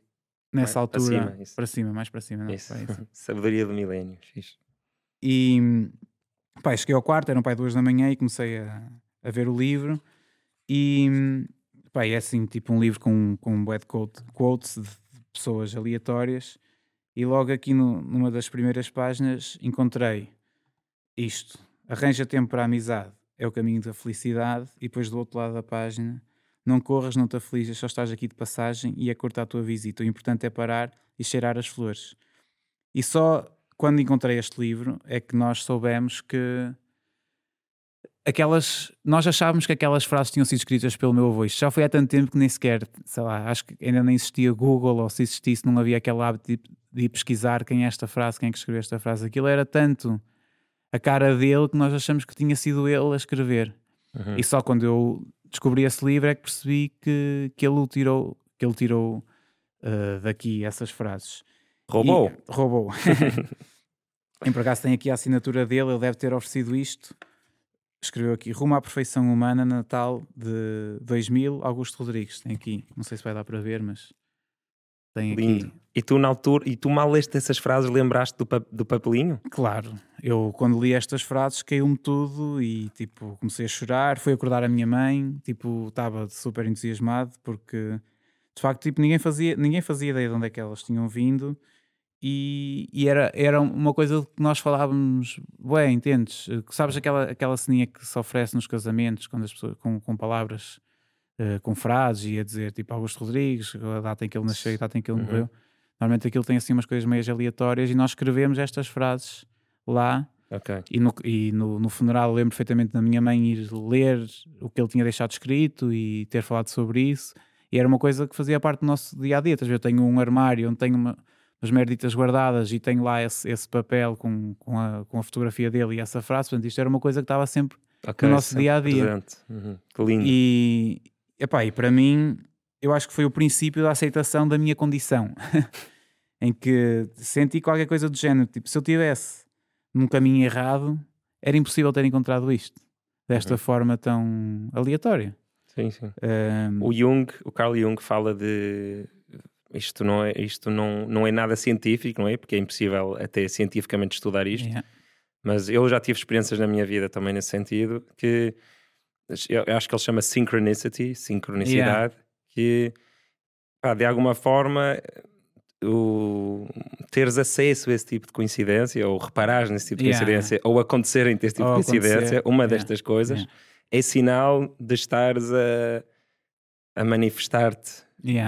Nessa altura. Para cima, para cima, mais para cima. Não, isso. Sabedoria do milénio. E pai, cheguei ao quarto, era um pai duas da manhã e comecei a, a ver o livro. E pá, é assim, tipo um livro com, com um bad quote, quotes de pessoas aleatórias. E logo aqui no, numa das primeiras páginas encontrei isto: arranja tempo para a amizade, é o caminho da felicidade. E depois do outro lado da página não corras, não te aflijas, só estás aqui de passagem e é curta a tua visita. O importante é parar e cheirar as flores. E só quando encontrei este livro é que nós soubemos que aquelas. Nós achávamos que aquelas frases tinham sido escritas pelo meu avô. Isto já foi há tanto tempo que nem sequer, sei lá, acho que ainda nem existia Google ou se existisse, não havia aquele hábito de, de pesquisar quem é esta frase, quem é que escreveu esta frase. Aquilo era tanto a cara dele que nós achamos que tinha sido ele a escrever. Uhum. E só quando eu descobri esse livro é que percebi que, que ele tirou, que ele tirou uh, daqui essas frases. Roubou? E, roubou. em por acaso tem aqui a assinatura dele, ele deve ter oferecido isto. Escreveu aqui Rumo à Perfeição Humana, Natal de 2000, Augusto Rodrigues. Tem aqui, não sei se vai dar para ver, mas tem Lindo. aqui. E tu, na altura, e tu mal leste essas frases, lembraste do, do papelinho? Claro. Eu, quando li estas frases, caiu-me tudo e, tipo, comecei a chorar. Fui acordar a minha mãe, tipo, estava super entusiasmado porque, de facto, tipo, ninguém fazia, ninguém fazia ideia de onde é que elas tinham vindo. E, e, era, era uma coisa que nós falávamos, ué, entendes? Sabes aquela, aquela ceninha que se oferece nos casamentos, quando as pessoas, com, com palavras uh, com frases e a dizer tipo Augusto Rodrigues, a data em que ele nasceu e a data em que ele uhum. morreu. Normalmente aquilo tem assim umas coisas meio aleatórias e nós escrevemos estas frases lá. Okay. E, no, e no, no funeral lembro perfeitamente da minha mãe ir ler o que ele tinha deixado escrito e ter falado sobre isso. E era uma coisa que fazia parte do nosso dia a dia. Eu tenho um armário onde tenho uma, umas merditas guardadas e tenho lá esse, esse papel com, com, a, com a fotografia dele e essa frase. Portanto, isto era uma coisa que estava sempre okay, no nosso dia a dia. Uhum. Que lindo. E, Epá, e para mim, eu acho que foi o princípio da aceitação da minha condição, em que senti qualquer coisa do género. Tipo, se eu tivesse num caminho errado, era impossível ter encontrado isto desta uhum. forma tão aleatória. Sim, sim. Um... O Jung, o Carl Jung fala de isto não é, isto não, não é nada científico, não é? Porque é impossível até cientificamente estudar isto. Yeah. Mas eu já tive experiências na minha vida também nesse sentido que eu acho que ele chama synchronicity, sincronicidade, yeah. que pá, de alguma forma o, teres acesso a esse tipo de coincidência, ou reparares nesse tipo de yeah. coincidência, ou acontecerem esse tipo ou de coincidência, uma destas coisas, é sinal de estares a, a manifestar-te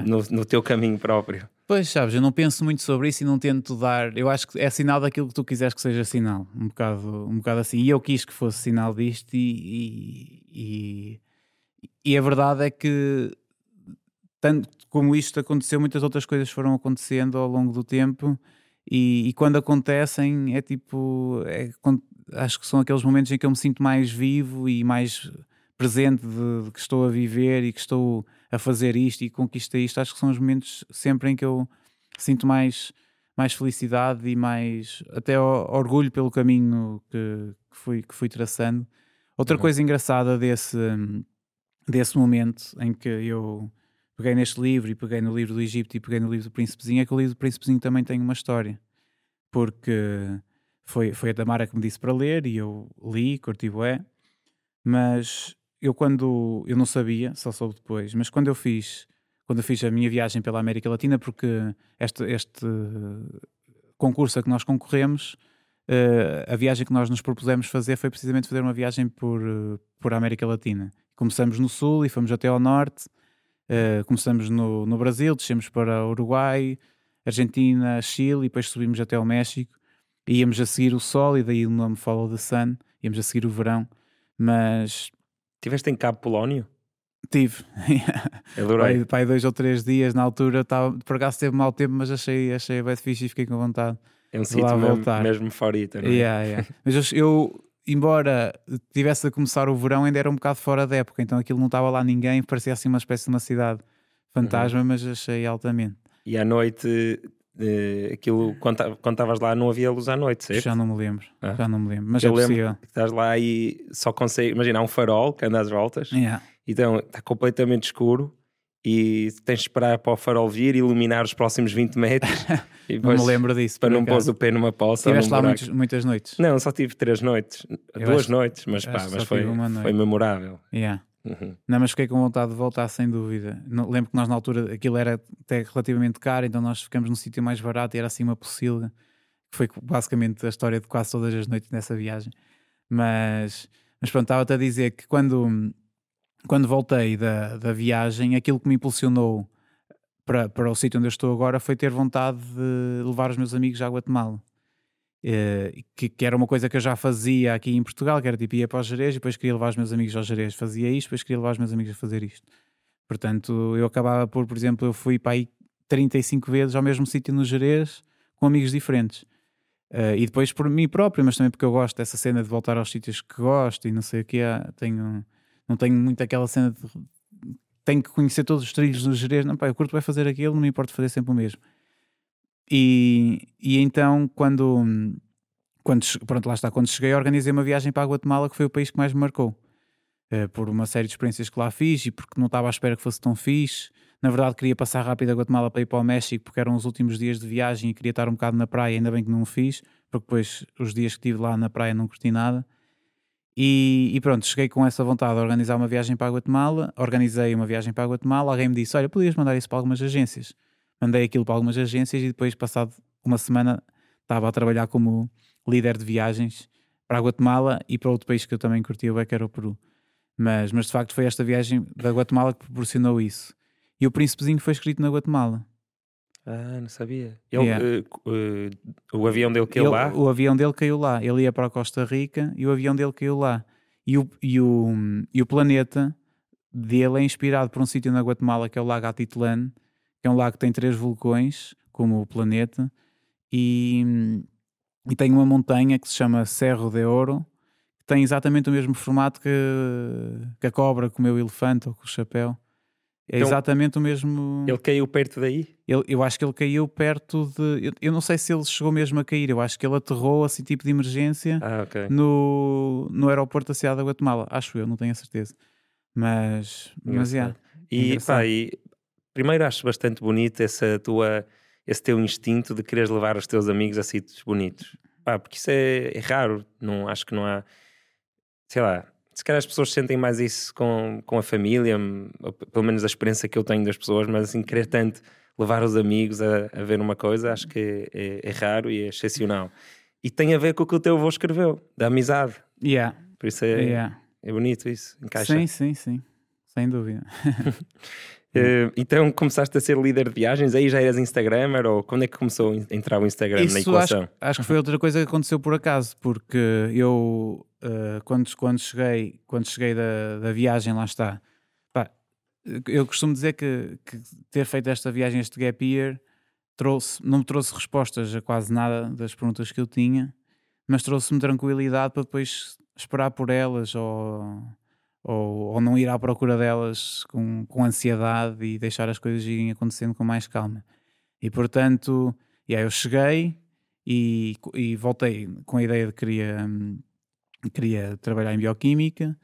no, no teu caminho próprio. Pois, sabes, eu não penso muito sobre isso e não tento dar. Eu acho que é sinal daquilo que tu quiseres que seja sinal. Um bocado, um bocado assim. E eu quis que fosse sinal disto, e, e, e, a verdade é que, tanto como isto aconteceu, muitas outras coisas foram acontecendo ao longo do tempo. E, e quando acontecem, é tipo. É, acho que são aqueles momentos em que eu me sinto mais vivo e mais presente de, de que estou a viver e que estou a fazer isto e conquistei isto, acho que são os momentos sempre em que eu sinto mais, mais felicidade e mais até orgulho pelo caminho que, que, fui, que fui traçando. Outra uhum. coisa engraçada desse, desse momento em que eu peguei neste livro e peguei no livro do Egito e peguei no livro do Príncipezinho é que o livro do Príncipezinho também tem uma história. Porque foi, foi a Tamara que me disse para ler e eu li, curti bué, mas eu quando eu não sabia, só soube depois, mas quando eu fiz quando eu fiz a minha viagem pela América Latina, porque este, este concurso a que nós concorremos, uh, a viagem que nós nos propusemos fazer foi precisamente fazer uma viagem por, uh, por América Latina. Começamos no sul e fomos até ao norte, uh, começamos no, no Brasil, descemos para Uruguai, Argentina, Chile e depois subimos até ao México. E íamos a seguir o sol e daí o nome Follow the Sun, íamos a seguir o verão, mas Tiveste em Cabo Polónio? Tive. Adorei. Pai, pai, dois ou três dias na altura, tava, por acaso teve mau tempo, mas achei, achei bem fixe e fiquei com vontade. É um sítio mesmo, mesmo favorito, não é? Yeah, yeah. mas eu, eu, embora tivesse a começar o verão, ainda era um bocado fora da época, então aquilo não estava lá ninguém, parecia assim uma espécie de uma cidade fantasma, uhum. mas achei altamente. E à noite Uh, aquilo, quando estavas lá, não havia luz à noite, certo? Já não me lembro, ah. já não me lembro, mas eu é lembro que estás lá e só consegue, imagina, há um farol que anda às voltas, yeah. então está completamente escuro e tens de esperar para o farol vir e iluminar os próximos 20 metros. e depois, não me lembro disso. Para não pôr o pé numa poça. Tiveste lá muitos, muitas noites? Não, só tive três noites, eu duas acho, noites, mas, pá, mas foi, foi memorável. Yeah. Uhum. Não, mas fiquei com vontade de voltar sem dúvida. Não, lembro que nós na altura aquilo era até relativamente caro, então nós ficamos num sítio mais barato e era assim uma pocilga, que foi basicamente a história de quase todas as noites nessa viagem. Mas, mas pronto, estava-te a dizer que quando, quando voltei da, da viagem, aquilo que me impulsionou para, para o sítio onde eu estou agora foi ter vontade de levar os meus amigos à Guatemala. Uh, que, que, era uma coisa que eu já fazia aqui em Portugal, que era tipo ia para o Jerez e depois queria levar os meus amigos ao Jerez, fazia isto, depois queria levar os meus amigos a fazer isto. Portanto, eu acabava por, por exemplo, eu fui para aí 35 vezes ao mesmo sítio no Jerez com amigos diferentes. Uh, e depois por mim próprio, mas também porque eu gosto dessa cena de voltar aos sítios que gosto e não sei o que é. Tenho, não tenho muito aquela cena de tenho que conhecer todos os trilhos do Jerez. Não, pá, eu curto vai fazer aquilo, não me importa fazer sempre o mesmo. E, e então, quando, quando, pronto, lá está, quando cheguei, organizei uma viagem para a Guatemala, que foi o país que mais me marcou. Uh, por uma série de experiências que lá fiz e porque não estava à espera que fosse tão fixe. Na verdade, queria passar rápido a Guatemala para ir para o México, porque eram os últimos dias de viagem e queria estar um bocado na praia, ainda bem que não o fiz, porque depois os dias que estive lá na praia não curti nada. E, e, pronto, cheguei com essa vontade de organizar uma viagem para a Guatemala, organizei uma viagem para a Guatemala, alguém me disse, olha, podias mandar isso para algumas agências mandei aquilo para algumas agências e depois, passado uma semana, estava a trabalhar como líder de viagens para a Guatemala e para outro país que eu também curtia, que era o Peru. Mas, mas de facto foi esta viagem da Guatemala que proporcionou isso. E o Príncipezinho foi escrito na Guatemala. Ah, não sabia. Ele, yeah. uh, uh, o avião dele caiu ele, lá? O avião dele caiu lá. Ele ia para a Costa Rica e o avião dele caiu lá. E o, e o, e o planeta dele é inspirado por um sítio na Guatemala que é o Lago Atitlán, que é um lago que tem três vulcões, como o planeta, e, e tem uma montanha que se chama Cerro de Ouro, que tem exatamente o mesmo formato que, que a cobra comeu o elefante ou com o chapéu. É então, exatamente o mesmo. Ele caiu perto daí? Ele, eu acho que ele caiu perto de. Eu, eu, não sei se ele chegou mesmo a cair, eu acho que ele aterrou assim, tipo de emergência ah, okay. no, no aeroporto da cidade da Guatemala. Acho eu, não tenho a certeza. Mas, mas yeah, e, pá, e primeiro acho bastante bonito essa tua, esse teu instinto de quereres levar os teus amigos a sítios bonitos. Pá, porque isso é, é raro, não, acho que não há. Sei lá, se calhar as pessoas sentem mais isso com, com a família, pelo menos a experiência que eu tenho das pessoas, mas assim, querer tanto levar os amigos a, a ver uma coisa, acho que é, é, raro e é excepcional. E tem a ver com o que o teu avô escreveu, da amizade. Yeah. Por isso é, yeah. é bonito isso, encaixa. Sim, sim, sim, sem dúvida. Uh, então começaste a ser líder de viagens, aí já eras Instagrammer ou quando é que começou a entrar o Instagram Isso na equação? Acho, acho, que foi outra coisa que aconteceu por acaso, porque eu uh, quando, quando cheguei, quando cheguei da, da viagem, lá está, pá, eu costumo dizer que, que, ter feito esta viagem, este gap year, trouxe, não me trouxe respostas a quase nada das perguntas que eu tinha, mas trouxe-me tranquilidade para depois esperar por elas ou ou, ou não ir à procura delas com, com ansiedade e deixar as coisas irem acontecendo com mais calma. E portanto, yeah, eu cheguei e, e voltei com a ideia de que queria, hum, queria trabalhar em bioquímica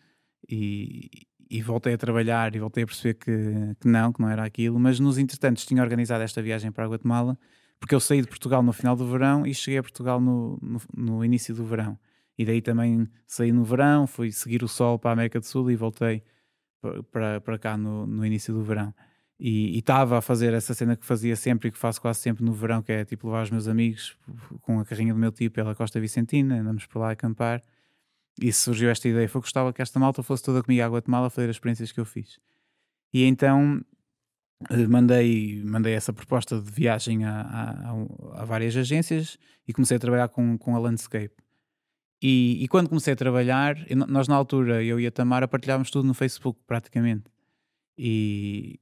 e, e voltei a trabalhar e voltei a perceber que, que não, que não era aquilo, mas nos entretantos tinha organizado esta viagem para a Guatemala porque eu saí de Portugal no final do verão e cheguei a Portugal no, no, no início do verão. E daí também saí no verão, fui seguir o sol para a América do Sul e voltei para, cá no, no início do verão. E estava a fazer essa cena que fazia sempre e que faço quase sempre no verão, que é tipo levar os meus amigos com a carrinha do meu tipo pela Costa Vicentina, andamos por lá a acampar. E surgiu esta ideia, foi que gostava que esta malta fosse toda comigo à Guatemala a fazer as experiências que eu fiz. E então eh, mandei, mandei essa proposta de viagem a, a, a, várias agências e comecei a trabalhar com, com a Landscape. E, e, quando comecei a trabalhar, nós na altura, eu e a Tamara partilhávamos tudo no Facebook, praticamente. E,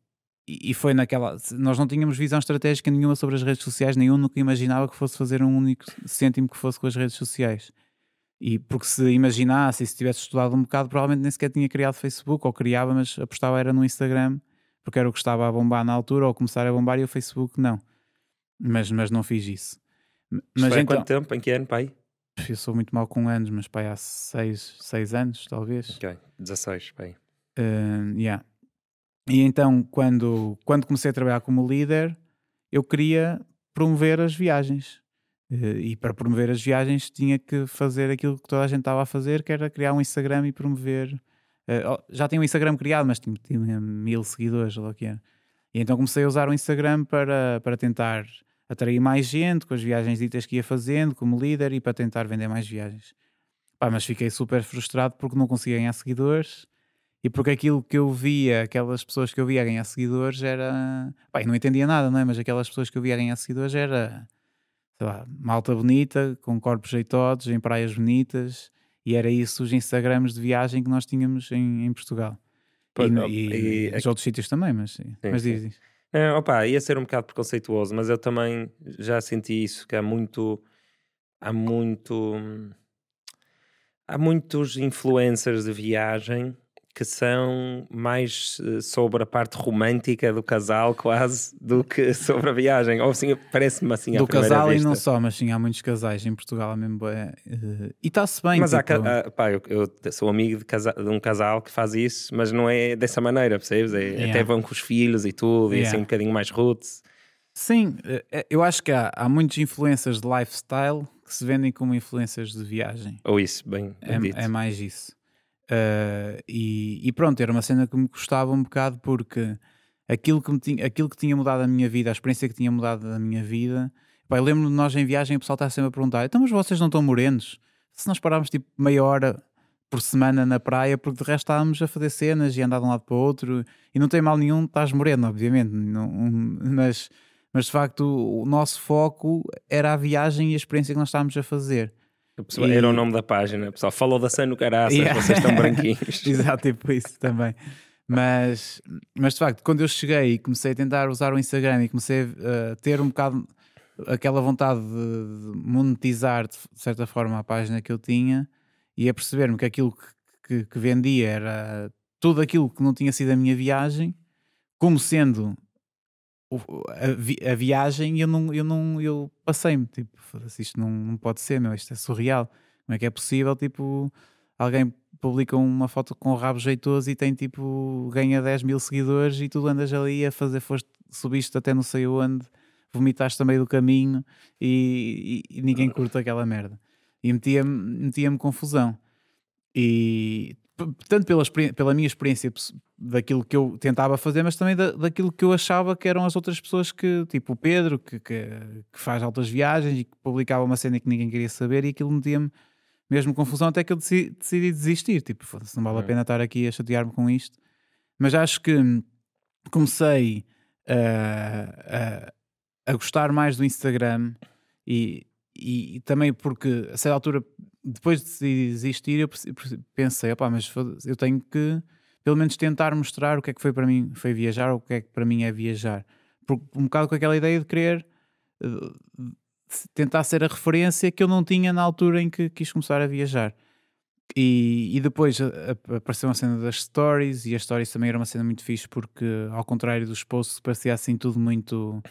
e foi naquela. Nós não tínhamos visão estratégica nenhuma sobre as redes sociais, nenhum nunca imaginava que fosse fazer um único cêntimo que fosse com as redes sociais. E porque se imaginasse e se tivesse estudado um bocado, provavelmente nem sequer tinha criado Facebook, ou criava, mas apostava era no Instagram, porque era o que estava a bombar na altura, ou começar a bombar, e o Facebook não. Mas, mas não fiz isso. Mas foi então, quanto tempo? Em que ano, pai? Eu sou muito mal com anos, mas pai, há 6 anos, talvez. Ok, 16, bem. Uh, yeah. E então, quando, quando comecei a trabalhar como líder, eu queria promover as viagens. Uh, e para promover as viagens tinha que fazer aquilo que toda a gente estava a fazer, que era criar um Instagram e promover. Uh, já tinha um Instagram criado, mas tinha, tinha mil seguidores, ou o que era. E então comecei a usar o Instagram para, para tentar atrair mais gente com as viagens ditas que ia fazendo como líder e para tentar vender mais viagens. Pá, mas fiquei super frustrado porque não conseguia ganhar seguidores e porque aquilo que eu via, aquelas pessoas que eu via ganhar seguidores era. Pá, eu não entendia nada, não é? Mas aquelas pessoas que eu via ganhar seguidores era. Sei lá, malta bonita, com corpos jeitosos, em praias bonitas, e era isso os Instagrams de viagem que nós tínhamos em, em Portugal. Pois, e, e, e, e, outros sítios também, mas, sim, mas diz, diz. É, opa, ia ser um bocado preconceituoso, mas eu também já senti isso, que há muito. Há muito. Há muitos influencers de viagem que são mais uh, sobre a parte romântica do casal, quase, do que sobre a viagem. Ou assim, parece-me assim. Do casal vista. e não só, mas sim, há muitos casais em Portugal mesmo. É, e está-se bem. Mas tipo... há, há, pá, eu, eu, sou amigo de, casa, de, um casal que faz isso, mas não é dessa maneira, percebes? É, yeah. Até vão com os filhos e tudo, yeah. e assim um bocadinho mais roots. Sim, eh, eu acho que há, há muitos influencers de lifestyle que se vendem como influencers de viagem. Ou isso, bem, bem é, é mais isso. Uh, e, e, pronto, era uma cena que me gostava um bocado porque aquilo que, tinha, aquilo que tinha mudado a minha vida, a experiência que tinha mudado a minha vida. Pá, eu lembro de nós em viagem, o pessoal está sempre a perguntar: então, mas vocês não estão morenos? Se nós pararmos tipo meia hora por semana na praia, porque de resto estávamos a fazer cenas e andar de um lado para o outro, e não tem mal nenhum, estás moreno, obviamente, não, mas, mas de facto o nosso foco era a viagem e a experiência que nós estávamos a fazer. Pessoal, e... Era o nome da página, pessoal. Falou da Sano Caraças, yeah. vocês estão branquinhos. Exato, tipo isso também. Mas, mas de facto, quando eu cheguei e comecei a tentar usar o Instagram e comecei a ter um bocado aquela vontade de monetizar de certa forma a página que eu tinha e a perceber-me que aquilo que, que, que vendia era tudo aquilo que não tinha sido a minha viagem, como sendo a, vi, a, viagem, eu não, eu não, eu passei-me, tipo, isto não, não pode ser, meu, isto é surreal. Como é que é possível, tipo, alguém publica uma foto com o rabo jeitoso e tem tipo, ganha 10 mil seguidores e tu andas ali a fazer, foste, subiste até não sei onde, vomitaste também do caminho e, e, e ninguém curta aquela merda. E metia-me metia confusão. E tanto pela, pela minha experiência daquilo que eu tentava fazer, mas também da, daquilo que eu achava que eram as outras pessoas que, tipo o Pedro, que, que, que faz altas viagens e que publicava uma cena que ninguém queria saber e aquilo metia-me mesmo confusão até que eu decidi, decidi desistir. Tipo, não vale a pena estar aqui a chatear-me com isto. Mas acho que comecei a, a, a gostar mais do Instagram e, e, também porque a certa altura, depois de desistir, eu pensei, opá, mas eu tenho que pelo menos tentar mostrar o que é que foi para mim foi viajar ou o que é que para mim é viajar. Um bocado com aquela ideia de querer uh, tentar ser a referência que eu não tinha na altura em que quis começar a viajar. E, e depois apareceu uma cena das stories, e as stories também era uma cena muito fixe, porque ao contrário dos posts, parecia assim tudo muito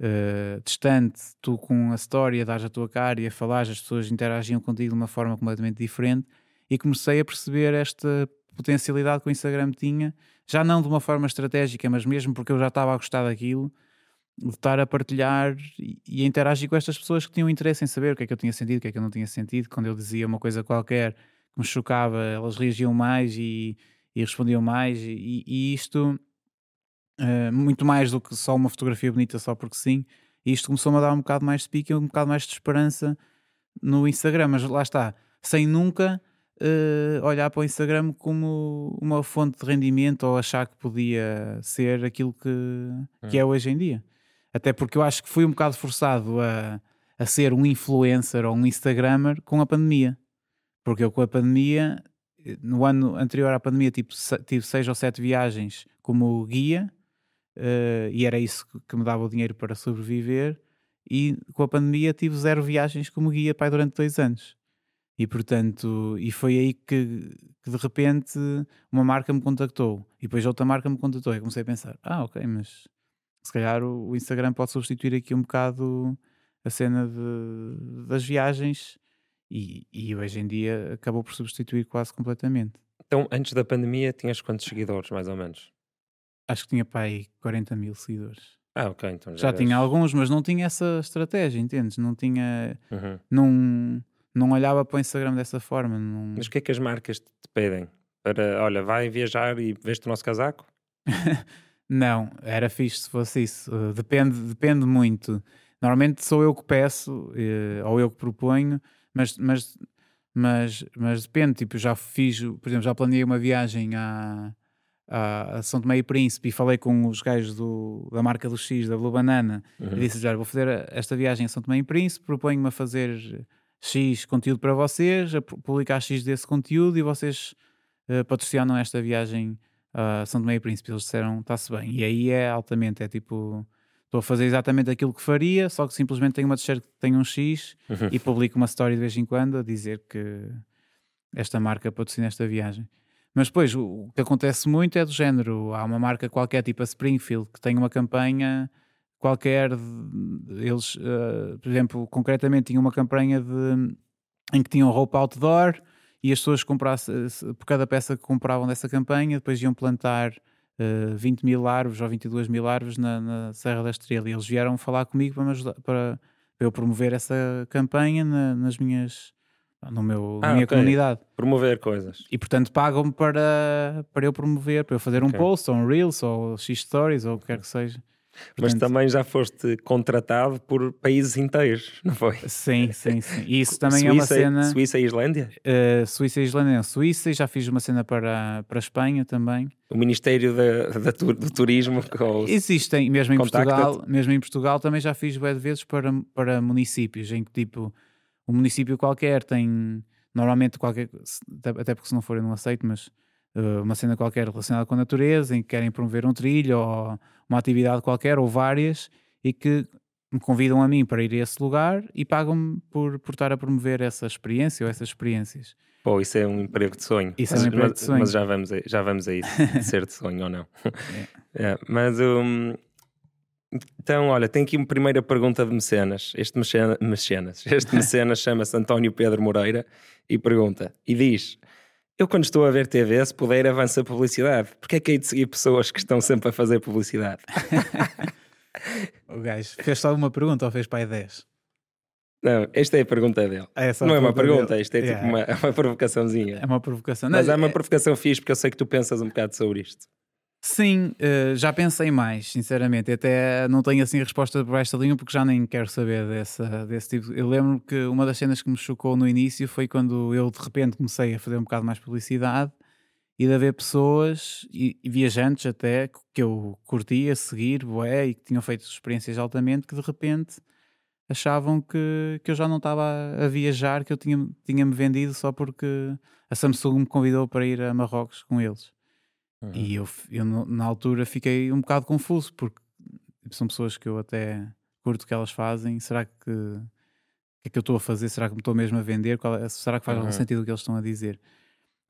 uh, distante. Tu com a história, dás a tua cara e a falar, as pessoas interagiam contigo de uma forma completamente diferente. E comecei a perceber esta potencialidade que o Instagram tinha, já não de uma forma estratégica, mas mesmo porque eu já estava a gostar daquilo de estar a partilhar e a interagir com estas pessoas que tinham interesse em saber o que é que eu tinha sentido, o que é que eu não tinha sentido. Quando eu dizia uma coisa qualquer que me chocava, elas reagiam mais e, e respondiam mais. E, e isto, uh, muito mais do que só uma fotografia bonita, só porque sim, e isto começou-me a dar um bocado mais de pique e um bocado mais de esperança no Instagram. Mas lá está, sem nunca. Uh, olhar para o Instagram como uma fonte de rendimento ou achar que podia ser aquilo que, que é hum. hoje em dia. Até porque eu acho que fui um bocado forçado a, a ser um influencer ou um Instagrammer com a pandemia. Porque eu com a pandemia, no ano anterior à pandemia, tipo, tive seis ou sete viagens como guia uh, e era isso que me dava o dinheiro para sobreviver. E com a pandemia tive zero viagens como guia pai durante dois anos. E portanto, e foi aí que, que, de repente uma marca me contactou e depois outra marca me contactou e comecei a pensar: ah, ok, mas se calhar o, Instagram pode substituir aqui um bocado a cena de, das viagens e, e, hoje em dia acabou por substituir quase completamente. Então, antes da pandemia, tinhas quantos seguidores, mais ou menos? Acho que tinha para aí 40 mil seguidores. Ah, ok. Então já, já tinha alguns, mas não tinha essa estratégia, entendes? Não tinha. Uhum. Não, não olhava para o Instagram dessa forma. Não... Mas o que é que as marcas te pedem? Para, olha, vai viajar e veste o nosso casaco? Não, era fixe se fosse isso. Uh, depende, depende muito. Normalmente sou eu que peço uh, ou eu que proponho, mas, mas, mas, mas depende. Tipo, já fiz, por exemplo, já planeei uma viagem a, a São Tomé e Príncipe e falei com os gajos do, da marca do X, da Blue Banana, uhum. e disse: já vou fazer esta viagem a São Tomé e Príncipe, proponho-me a fazer X conteúdo para vocês, a publicar X desse conteúdo e vocês uh, patrocinam esta viagem uh, São Tomé e Príncipe, eles disseram está-se bem. E aí é altamente, é tipo, estou a fazer exatamente aquilo que faria, só que simplesmente tenho uma t-shirt que tem um X uhum. e publico uma story de vez em quando a dizer que esta marca patrocina esta viagem. Mas depois o que acontece muito é do género: há uma marca qualquer, tipo a Springfield, que tem uma campanha qualquer. Eles, uh, por exemplo, concretamente, tinham uma campanha de, em que tinham roupa outdoor e as pessoas comprassem, por cada peça que compravam dessa campanha, depois iam plantar uh, eh, 20 mil árvores ou 22 mil árvores na, na Serra da Estrela. E eles vieram falar comigo para, me ajudar, para, eu promover essa campanha na, nas minhas no meu, ah, na minha okay. comunidade. Promover coisas. E portanto pagam-me para, para eu promover, para eu fazer um okay. post ou um Reels ou X Stories ou o que quer que seja. Portanto, Mas também já foste contratado por países inteiros, não foi? Sim, sim, sim. E isso também Suíça, é uma cena. Suíça e Islândia? Uh, Suíça e Islândia, Suíça, e já fiz uma cena para, para a Espanha também. O Ministério da, da do Turismo. Existem, mesmo em, Portugal, mesmo em Portugal também já fiz web vezes para, para municípios, em que tipo, um município qualquer tem, normalmente qualquer, até porque se não for eu não aceito, mas uh, uma cena qualquer relacionada com a natureza, em que querem promover um trilho ou uma atividade qualquer, ou várias, e que me convidam a mim para ir a esse lugar e pagam-me por, por estar a promover essa experiência ou essas experiências. Pô, isso é um emprego de sonho. Isso mas, é um emprego de sonho. Mas já vamos a, já vamos a isso, ser de sonho ou não. É. É, mas um, então, olha, tem aqui uma primeira pergunta de mecenas. Este mecenas, mecenas, este mecenas chama-se António Pedro Moreira e pergunta, e diz: Eu, quando estou a ver TV, se puder, avança a publicidade. Porquê é que hei de seguir pessoas que estão sempre a fazer publicidade? o gajo fez só uma pergunta ou fez para aí 10? Não, esta é a pergunta dele. É não é uma pergunta, dele. isto é tipo yeah. uma, uma provocaçãozinha. É uma provocação. Mas não, é uma provocação fixe porque eu sei que tu pensas um bocado sobre isto. Sim, uh, já pensei mais, sinceramente. Até não tenho assim resposta para esta linha porque já nem quero saber dessa, desse tipo. Eu lembro que uma das cenas que me chocou no início foi quando eu de repente comecei a fazer um bocado mais publicidade e de haver pessoas e, e viajantes até que eu curtia seguir, boé, e que tinham feito experiências altamente que de repente achavam que, que eu já não estava a, viajar, que eu tinha-me tinha vendido só porque a Samsung me convidou para ir a Marrocos com eles. Uhum. E eu, eu, na altura, fiquei um bocado confuso, porque são pessoas que eu até curto que elas fazem. Será que. O que é que eu estou a fazer? Será que me estou mesmo a vender? Qual, é, será que faz uhum. algum sentido o que eles estão a dizer?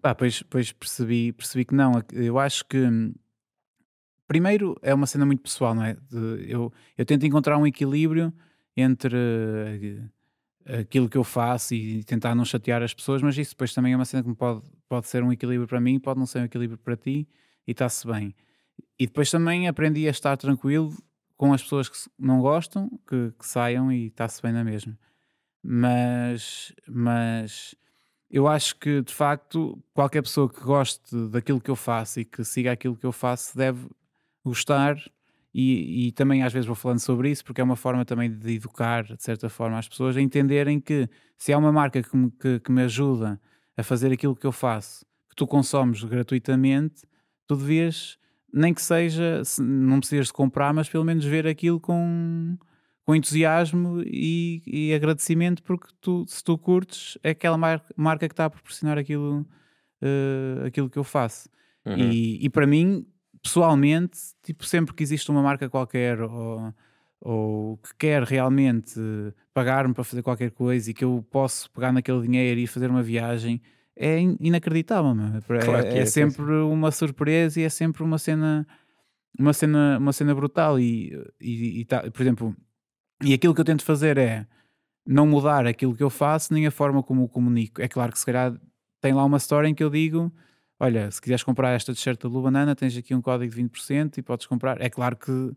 Ah, pois, pois percebi, percebi que não. Eu acho que. Primeiro, é uma cena muito pessoal, não é? Eu, eu tento encontrar um equilíbrio entre aquilo que eu faço e tentar não chatear as pessoas, mas isso depois também é uma cena que pode, pode ser um equilíbrio para mim, pode não ser um equilíbrio para ti e está-se bem. E depois também aprendi a estar tranquilo com as pessoas que não gostam, que, que saiam e está-se bem na mesma. Mas, mas eu acho que de facto qualquer pessoa que goste daquilo que eu faço e que siga aquilo que eu faço deve gostar e, e, também às vezes vou falando sobre isso porque é uma forma também de educar de certa forma as pessoas a entenderem que se há uma marca que me, que, que me ajuda a fazer aquilo que eu faço, que tu consomes gratuitamente, tu devias, nem que seja, não precisas de comprar, mas pelo menos ver aquilo com, com entusiasmo e, e agradecimento, porque tu, se tu curtes, é aquela mar, marca que está a proporcionar aquilo, uh, aquilo que eu faço. Uhum. E, e para mim, pessoalmente, tipo, sempre que existe uma marca qualquer ou, ou que quer realmente pagar-me para fazer qualquer coisa e que eu posso pegar naquele dinheiro e fazer uma viagem, é inacreditável. É, claro é, é, é, sempre uma surpresa e é sempre uma cena, uma cena, uma cena brutal. E, e, e tá, por exemplo, e aquilo que eu tento fazer é não mudar aquilo que eu faço nem a forma como o comunico. É claro que se calhar tem lá uma história em que eu digo olha, se quiseres comprar esta t-shirt da Lubanana, tens aqui um código de 20% e podes comprar. É claro que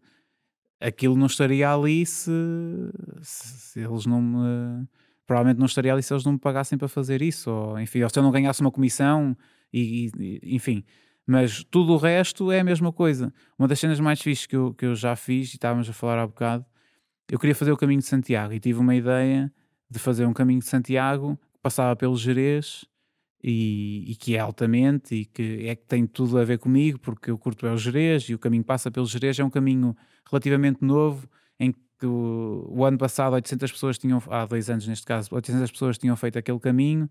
aquilo não estaria ali se, se, eles não me. Provavelmente não estaria ali se eles não me pagassem para fazer isso, ou enfim, ou se eu não ganhasse uma comissão, e, e enfim. Mas tudo o resto é a mesma coisa. Uma das cenas mais fixes que eu, que eu já fiz, e estávamos a falar há bocado, eu queria fazer o caminho de Santiago e tive uma ideia de fazer um caminho de Santiago que passava pelo Jerez e, e, que é altamente e que é que tem tudo a ver comigo, porque eu curto é o Jerez e o caminho passa pelo Jerez, é um caminho relativamente novo, em que o, o, ano passado 800 pessoas tinham, há dois anos neste caso, 800 pessoas tinham feito aquele caminho,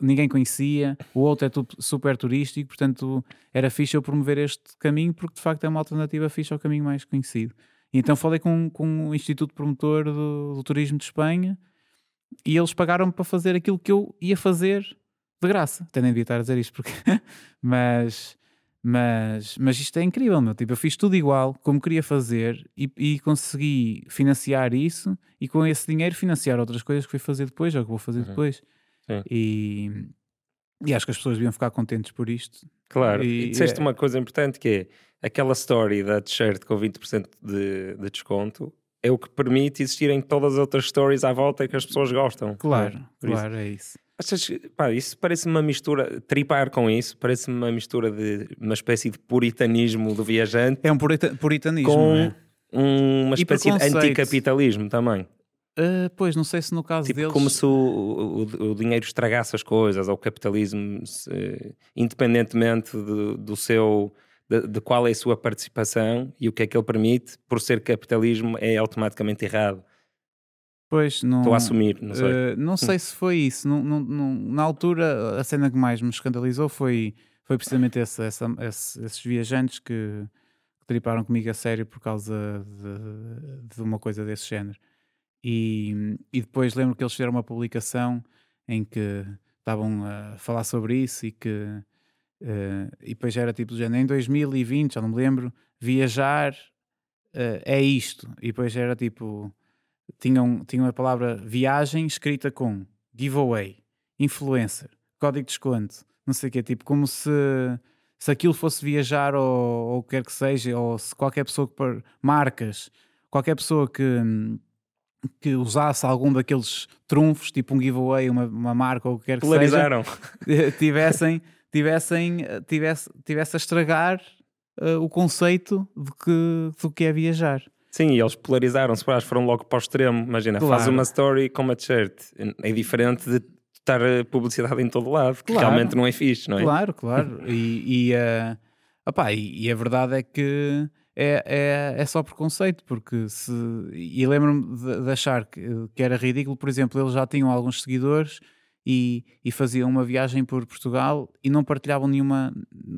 ninguém conhecia, o outro é tu, super turístico, portanto era fixe eu promover este caminho, porque de facto é uma alternativa fixe ao caminho mais conhecido. E então falei com, com o Instituto Promotor do, do Turismo de Espanha, e eles pagaram-me para fazer aquilo que eu ia fazer de graça. Até nem devia estar a dizer isto, porque. mas, mas, mas isto é incrível, meu. Tipo, eu fiz tudo igual, como queria fazer, e, e, consegui financiar isso, e com esse dinheiro financiar outras coisas que fui fazer depois, ou que vou fazer uhum. depois. E, e acho que as pessoas deviam ficar contentes por isto. Claro, e, e disseste é... uma coisa importante que é aquela story da t-shirt com 20% de, de desconto é o que permite existirem todas as outras stories à volta que as pessoas gostam. Claro, é, claro, isso. é isso. Achas, pá, isso parece uma mistura, tripar com isso, parece uma mistura de uma espécie de puritanismo do viajante. É um purita, puritanismo, com é? uma espécie de anticapitalismo também. Uh, pois, não sei se no caso tipo, deles. Como se o, o, o, dinheiro estragasse as coisas, ou o capitalismo, se, independentemente do, do seu. De, de, qual é a sua participação e o que é que ele permite, por ser capitalismo, é automaticamente errado. Pois, não, Estou a assumir, não sei. Uh, não sei se foi isso. Não, não, não, na altura, a cena que mais me escandalizou foi, foi precisamente essa, essa, esse, esses viajantes que, que triparam comigo a sério por causa de, de uma coisa desse género. E, e depois lembro que eles fizeram uma publicação em que estavam a falar sobre isso e que uh, e depois era tipo em 2020, já não me lembro, viajar uh, é isto. E depois era tipo tinham, tinham a palavra viagem escrita com giveaway, influencer, código de desconto, não sei o que, tipo, como se, se aquilo fosse viajar ou, ou o que quer que seja, ou se qualquer pessoa que por marcas, qualquer pessoa que, que usasse algum daqueles trunfos, tipo um giveaway, uma, uma marca ou o que quer que seja, tivessem, tivessem, tivesse, tivesse a estragar uh, o conceito de que, do que é viajar. Sim, e eles polarizaram-se, foram logo para o extremo. Imagina, claro. faz uma story com uma t-shirt. É diferente de estar publicidade em todo lado, que claro. realmente não é fixe, não é? Claro, claro. e, e, uh, opá, e, e, a verdade é que é, é, é só preconceito, porque se. E lembro-me de, de, achar que, que era ridículo, por exemplo, eles já tinham alguns seguidores e, e faziam uma viagem por Portugal e não partilhavam nenhuma,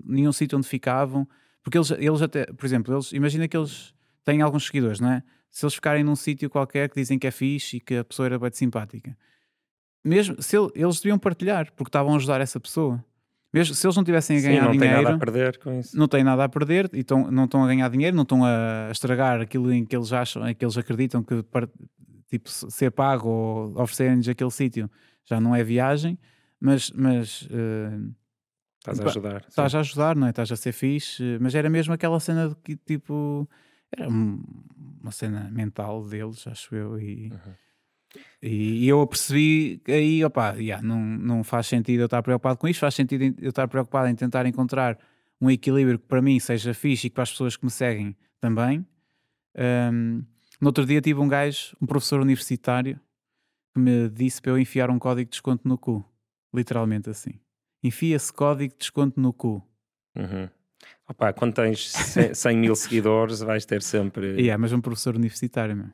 nenhum sítio onde ficavam, porque eles, eles até, por exemplo, eles, imagina que eles têm alguns seguidores, não é? Se eles ficarem num sítio qualquer que dizem que é fixe e que a pessoa era bem simpática, mesmo se ele, eles deviam partilhar porque estavam a ajudar essa pessoa. Mesmo se eles não tivessem a ganhar Sim, não dinheiro, tem nada a perder com isso. Não têm nada a perder e tão, não estão a ganhar dinheiro, não estão a estragar aquilo em que eles acham, em que eles acreditam que tipo, ser pago ou oferecerem-lhes aquele sítio já não é viagem, mas, mas uh, estás a ajudar. Estás a ajudar, não é? Estás a ser fixe, mas era mesmo aquela cena de que tipo era uma cena mental deles, acho eu, e, uhum. e, e, eu percebi aí, opa, yeah, não, não faz sentido eu estar preocupado com isto, faz sentido eu estar preocupado em tentar encontrar um equilíbrio que para mim seja fixe e que para as pessoas que me seguem também. Um, no outro dia tive um gajo, um professor universitário, que me disse para eu enfiar um código de desconto no cu. Literalmente assim. Enfia-se código de desconto no cu. Uhum. Opa, quando tens 100 mil seguidores, vais ter sempre. Yeah, mas um professor universitário, meu.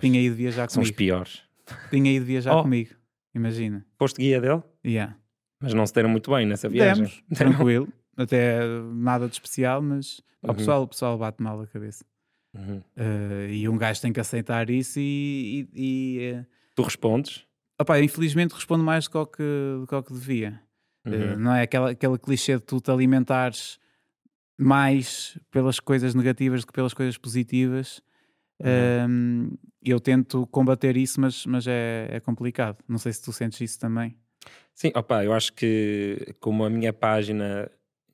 Tinha ido viajar São comigo. São os piores. Tinha ido viajar oh. comigo, imagina. Posto guia dele? Yeah. Mas não se deram muito bem nessa viagem. Demos, tranquilo. Até nada de especial, mas uhum. o, pessoal, o pessoal bate mal a cabeça. Uhum. Uh, e um gajo tem que aceitar isso e. e, e uh... Tu respondes? Opa, infelizmente respondo mais do que, do que, que devia. Uhum. Uh, não é aquela, aquela clichê de tu te alimentares mais pelas coisas negativas do que pelas coisas positivas. Uhum. Um, eu tento combater isso, mas, mas é, é, complicado. Não sei se tu sentes isso também. Sim, opa, eu acho que como a minha página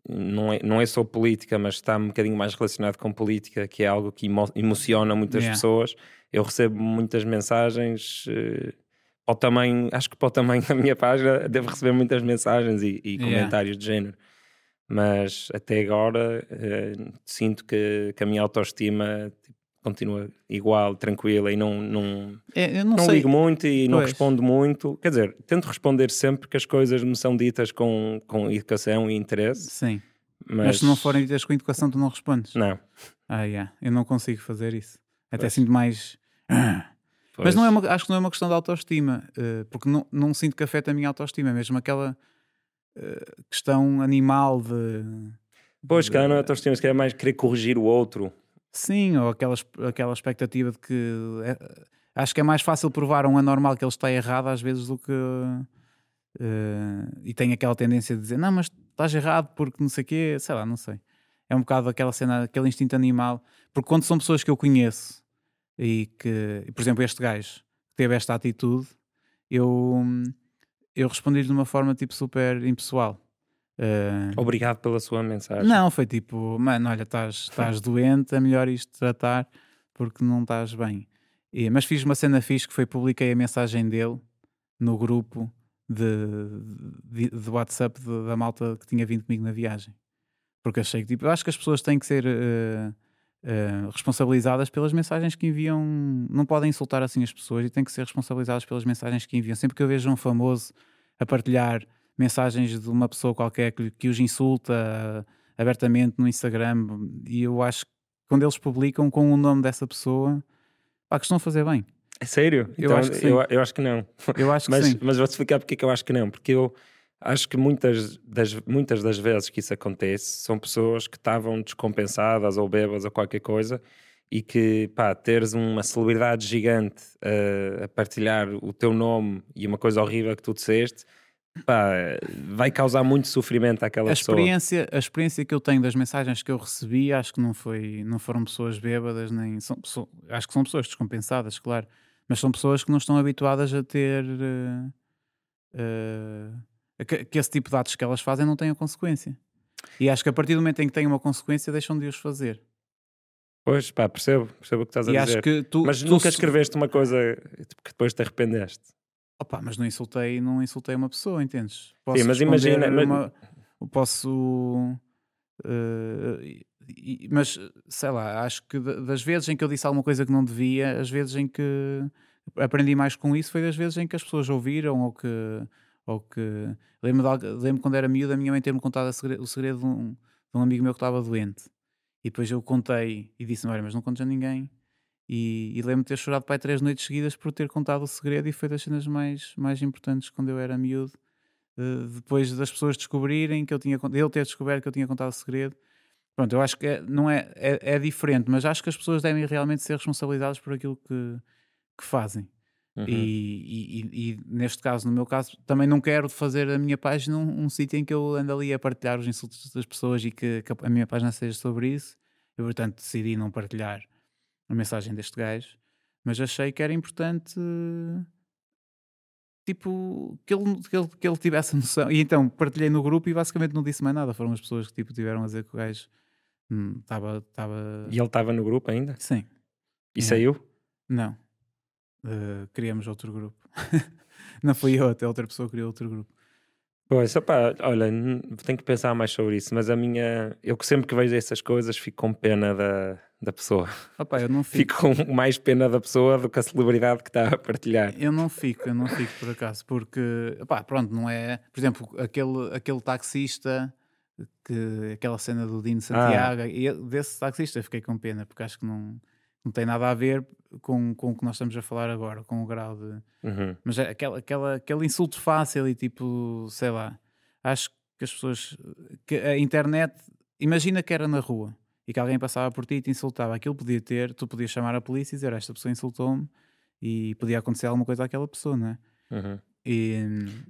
não é, não é só política, mas está um bocadinho mais relacionado com política, que é algo que emo emociona muitas yeah. pessoas. Eu recebo muitas mensagens. Uh, ao tamanho, acho que para o tamanho da minha página devo receber muitas mensagens e, e comentários yeah. de género mas até agora uh, sinto que, que, a minha autoestima tipo, continua igual, tranquila e não, não, é, não, não ligo muito e pois. não respondo muito. Quer dizer, tento responder sempre que as coisas me são ditas com, com educação e interesse. Sim. Mas... mas se não forem ditas com educação, tu não respondes? Não. Ah, yeah. eu não consigo fazer isso. Até pois. sinto mais. Mas não é uma, acho que não é uma questão de autoestima, uh, porque não, não sinto que afeta a minha autoestima, mesmo aquela eh, questão animal de. Pois, de, cá não é autoestima, se é mais querer corrigir o outro. Sim, ou aquela, aquela expectativa de que. É, acho que é mais fácil provar a um anormal que ele está errado às vezes do que. Uh, e tem aquela tendência de dizer não, mas estás errado porque não sei o quê, sei lá, não sei. É um bocado aquela cena, aquele instinto animal. Porque quando são pessoas que eu conheço e que, por exemplo, este gajo que teve esta atitude, eu eu respondi-lhe de uma forma tipo super impessoal. Uh, Obrigado pela sua mensagem. Não, foi tipo, mano, olha, estás doente, é melhor isto tratar porque não estás bem. E, mas fiz uma cena fixe que foi publiquei a mensagem dele no grupo de, de, de WhatsApp de, da malta que tinha vindo comigo na viagem. Porque achei que tipo, acho que as pessoas têm que ser uh, uh, responsabilizadas pelas mensagens que enviam. Não podem insultar assim as pessoas e têm que ser responsabilizadas pelas mensagens que enviam. Sempre que eu vejo um famoso a partilhar mensagens de uma pessoa qualquer que, que os insulta abertamente no Instagram, e eu acho que quando eles publicam com o nome dessa pessoa, pá, que estão a fazer bem. É sério? Eu, então, acho, que sim. Eu, eu acho que não. Eu acho que mas, sim. Mas vou-te explicar porque é que eu acho que não. Porque eu acho que muitas das, muitas das vezes que isso acontece são pessoas que estavam descompensadas ou bebas ou qualquer coisa e que, pá, teres uma celebridade gigante uh, a partilhar o teu nome e uma coisa horrível que tu disseste, pá, vai causar muito sofrimento àquela a pessoa. experiência, a experiência que eu tenho das mensagens que eu recebi, acho que não foi, não foram pessoas bêbadas, nem são, são- acho que são pessoas descompensadas, claro, mas são pessoas que não estão habituadas a ter eh, eh, que, que esse tipo de atos que elas fazem não tenham consequência. E acho que a partir do momento em que têm uma consequência, deixam de os fazer. Pois, pá, percebo, percebo o que estás a E dizer. acho que tu, Mas tu nunca se- escreveste uma coisa que depois te arrependeste. Opa, mas não insultei, não insultei uma pessoa, entendes? Posso Sim, mas imagina- mas- uma- posso. eh, e- e- mas sei lá, acho que da- das vezes em que eu disse alguma coisa que não devia, as vezes em que aprendi mais com isso foi das vezes em que as pessoas ouviram ou que. Ou que lembro, de lembro quando era miúdo a minha mãe ter-me contado a segre- o segredo de um, de um amigo meu que estava doente. E depois eu contei e disse: Olha, mas não contes a ninguém. E, e lembro-me de ter chorado pai três noites seguidas por ter contado o segredo e foi das cenas mais, mais importantes quando eu era miúdo. Depois das pessoas descobrirem que eu tinha ele ter descoberto que eu tinha contado o segredo. Pronto, eu acho que é, não é, é, é diferente, mas acho que as pessoas devem realmente ser responsabilizadas por aquilo que, que fazem. Uhum. E, e- e- neste caso, no meu caso, também não quero fazer a minha página um, um sítio em que eu ando ali a partilhar os insultos das pessoas e que, que a minha página seja sobre isso. Eu, portanto, decidi não partilhar a mensagem deste gajo, mas achei que era importante tipo que ele, que ele, que ele tivesse noção. E então partilhei no grupo e basicamente não disse mais nada. Foram as pessoas que tipo, tiveram a dizer que o gajo estava. estava E ele estava no grupo ainda? Sim, E Yeah. saiu? não. Uh, criamos outro grupo. não fui eu, até outra pessoa criou outro grupo. Pois, opá, olha, tenho que pensar mais sobre isso, mas a minha. Eu que sempre que vejo essas coisas fico com pena da, da pessoa. Opa, eu não fico. Fico com mais pena da pessoa do que a celebridade que está a partilhar. Eu não fico, eu não fico por acaso, porque, pronto, não é. Por exemplo, aquele, aquele taxista, que, aquela cena do Dino Santiago, e eu- desse taxista fiquei com pena, porque acho que não, não tem nada a ver com, com o que nós estamos a falar agora, com o grau de. Uhum. Mas é aquela, aquela, aquele insulto fácil e tipo, sei lá, acho que as pessoas. que a internet. Imagina que era na rua e que alguém passava por ti e te insultava. Aquilo podia ter, tu podias chamar a polícia e dizer esta pessoa insultou-me e podia acontecer alguma coisa àquela pessoa, não é? Uhum. E,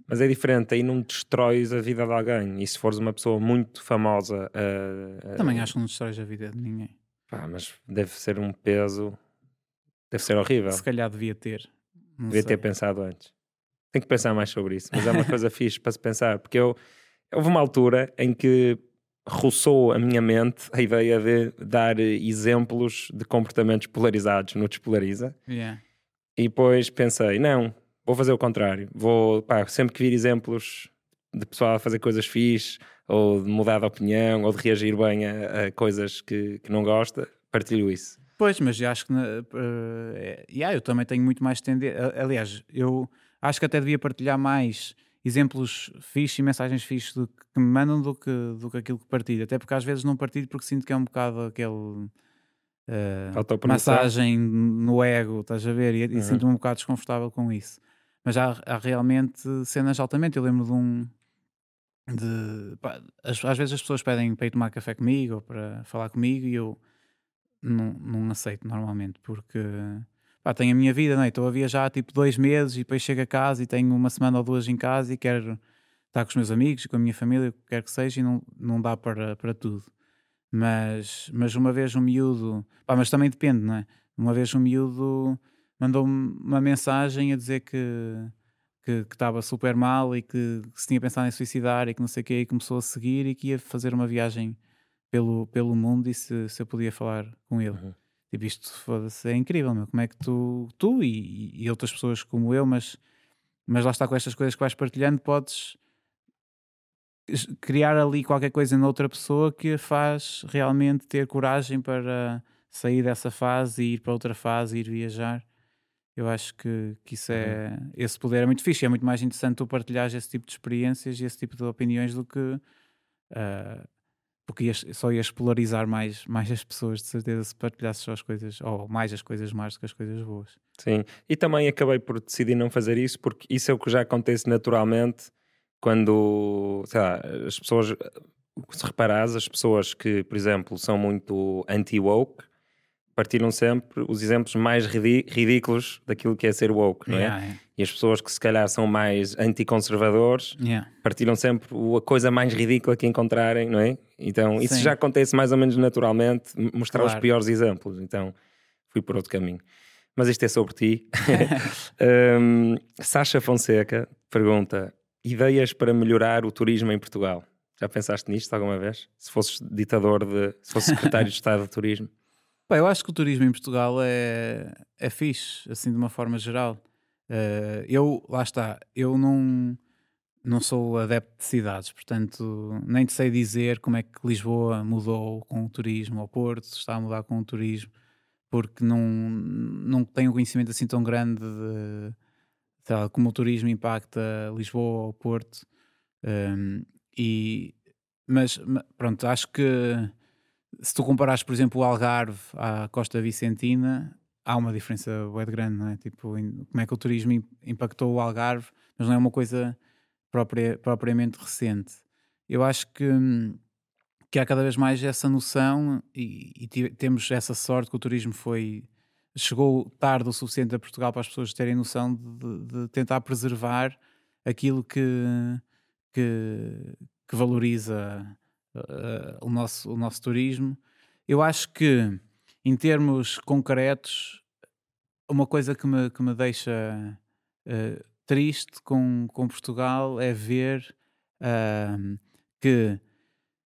Mas é diferente, aí não destróis a vida de alguém. E se fores uma pessoa muito famosa. ah, ah, também acho que não destróis a vida de ninguém. Pá, mas deve ser um peso. Deve ser horrível. Se calhar devia ter. Não Devia sei. ter pensado antes. Tenho que pensar mais sobre isso, mas é uma coisa fixe para se pensar, porque eu houve uma altura em que roçou a minha mente a ideia de dar exemplos de comportamentos polarizados no Despolariza Yeah. e depois pensei, não, vou fazer o contrário. Vou, pá, sempre que vir exemplos de pessoal a fazer coisas fixe, ou de mudar de opinião, ou de reagir bem a, a coisas que, que não gosta, partilho isso. Pois, mas acho que. na- eh, yeah, eu também tenho muito mais tendência. Aliás, eu acho que até devia partilhar mais exemplos fixes e mensagens fixes do que me mandam do que, do que aquilo que partilho. Até porque às vezes não partilho porque sinto que é um bocado aquele. Autopromoção. massagem no ego, estás a ver? E, e Uhum. sinto-me um bocado desconfortável com isso. Mas há, há realmente cenas altamente. Eu lembro de um. De, pá, às, vezes as pessoas pedem para ir tomar café comigo ou para falar comigo e eu não, não aceito normalmente porque pá, tenho a minha vida, não é? Estou a viajar tipo dois meses e depois chego a casa e tenho uma semana ou duas em casa e quero estar com os meus amigos, com a minha família, o que quer que seja, e não, não dá para, para tudo. Mas, mas uma vez um miúdo, pá, mas também depende, não é? Uma vez um miúdo mandou-me uma mensagem a dizer que que estava super mal e que, que se tinha pensado em suicidar e que não sei o que, e começou a seguir e que ia fazer uma viagem pelo, pelo mundo e se, se eu podia falar com ele. Uhum. Tipo, isto é incrível, meu. Como é que tu, tu e, e outras pessoas como eu, mas, mas lá está com estas coisas que vais partilhando, podes es- criar ali qualquer coisa noutra pessoa que a faz realmente ter coragem para sair dessa fase e ir para outra fase e ir viajar. Eu acho que, que isso é esse poder é muito fixe. É muito mais interessante tu partilhares esse tipo de experiências e esse tipo de opiniões do que ah, porque ias- só ias polarizar mais, mais as pessoas, de certeza, se partilhasses só as coisas, ou mais as coisas más do que as coisas boas. Sim, e também acabei por decidir não fazer isso porque isso é o que já acontece naturalmente quando, sei lá, as pessoas, se reparares, as pessoas que, por exemplo, são muito anti-woke, partilham sempre os exemplos mais ridículos daquilo que é ser woke, não é? Yeah, yeah. E as pessoas que se calhar são mais anticonservadores yeah. partilham sempre a coisa mais ridícula que encontrarem, não é? Então isso Sim. já acontece mais ou menos naturalmente, mostrar claro. os piores exemplos. Então fui por outro caminho. Mas isto é sobre ti. um, Sasha Fonseca pergunta: ideias para melhorar o turismo em Portugal? Já pensaste nisto alguma vez? Se fosses ditador de. se fosses secretário de Estado de Turismo? Bem, eu acho que o turismo em Portugal é, é fixe, assim de uma forma geral. Uh, eu, lá está, eu não, não sou adepto de cidades, portanto, nem te sei dizer como é que Lisboa mudou com o turismo, ou Porto está a mudar com o turismo, porque não, não tenho conhecimento assim tão grande de, de como o turismo impacta Lisboa ou Porto. Um, e, mas pronto, acho que se tu comparares, por exemplo, o Algarve à Costa Vicentina, há uma diferença muito grande, não é? Tipo, como é que o turismo impactou o Algarve, mas não é uma coisa propria, propriamente recente. Eu acho que, que há cada vez mais essa noção e, e temos essa sorte que o turismo foi chegou tarde o suficiente a Portugal para as pessoas terem noção de, de tentar preservar aquilo que, que, que valoriza uh, o, nosso, o nosso turismo. Eu acho que, em termos concretos, uma coisa que me, que me deixa uh, triste com, com Portugal é ver uh, que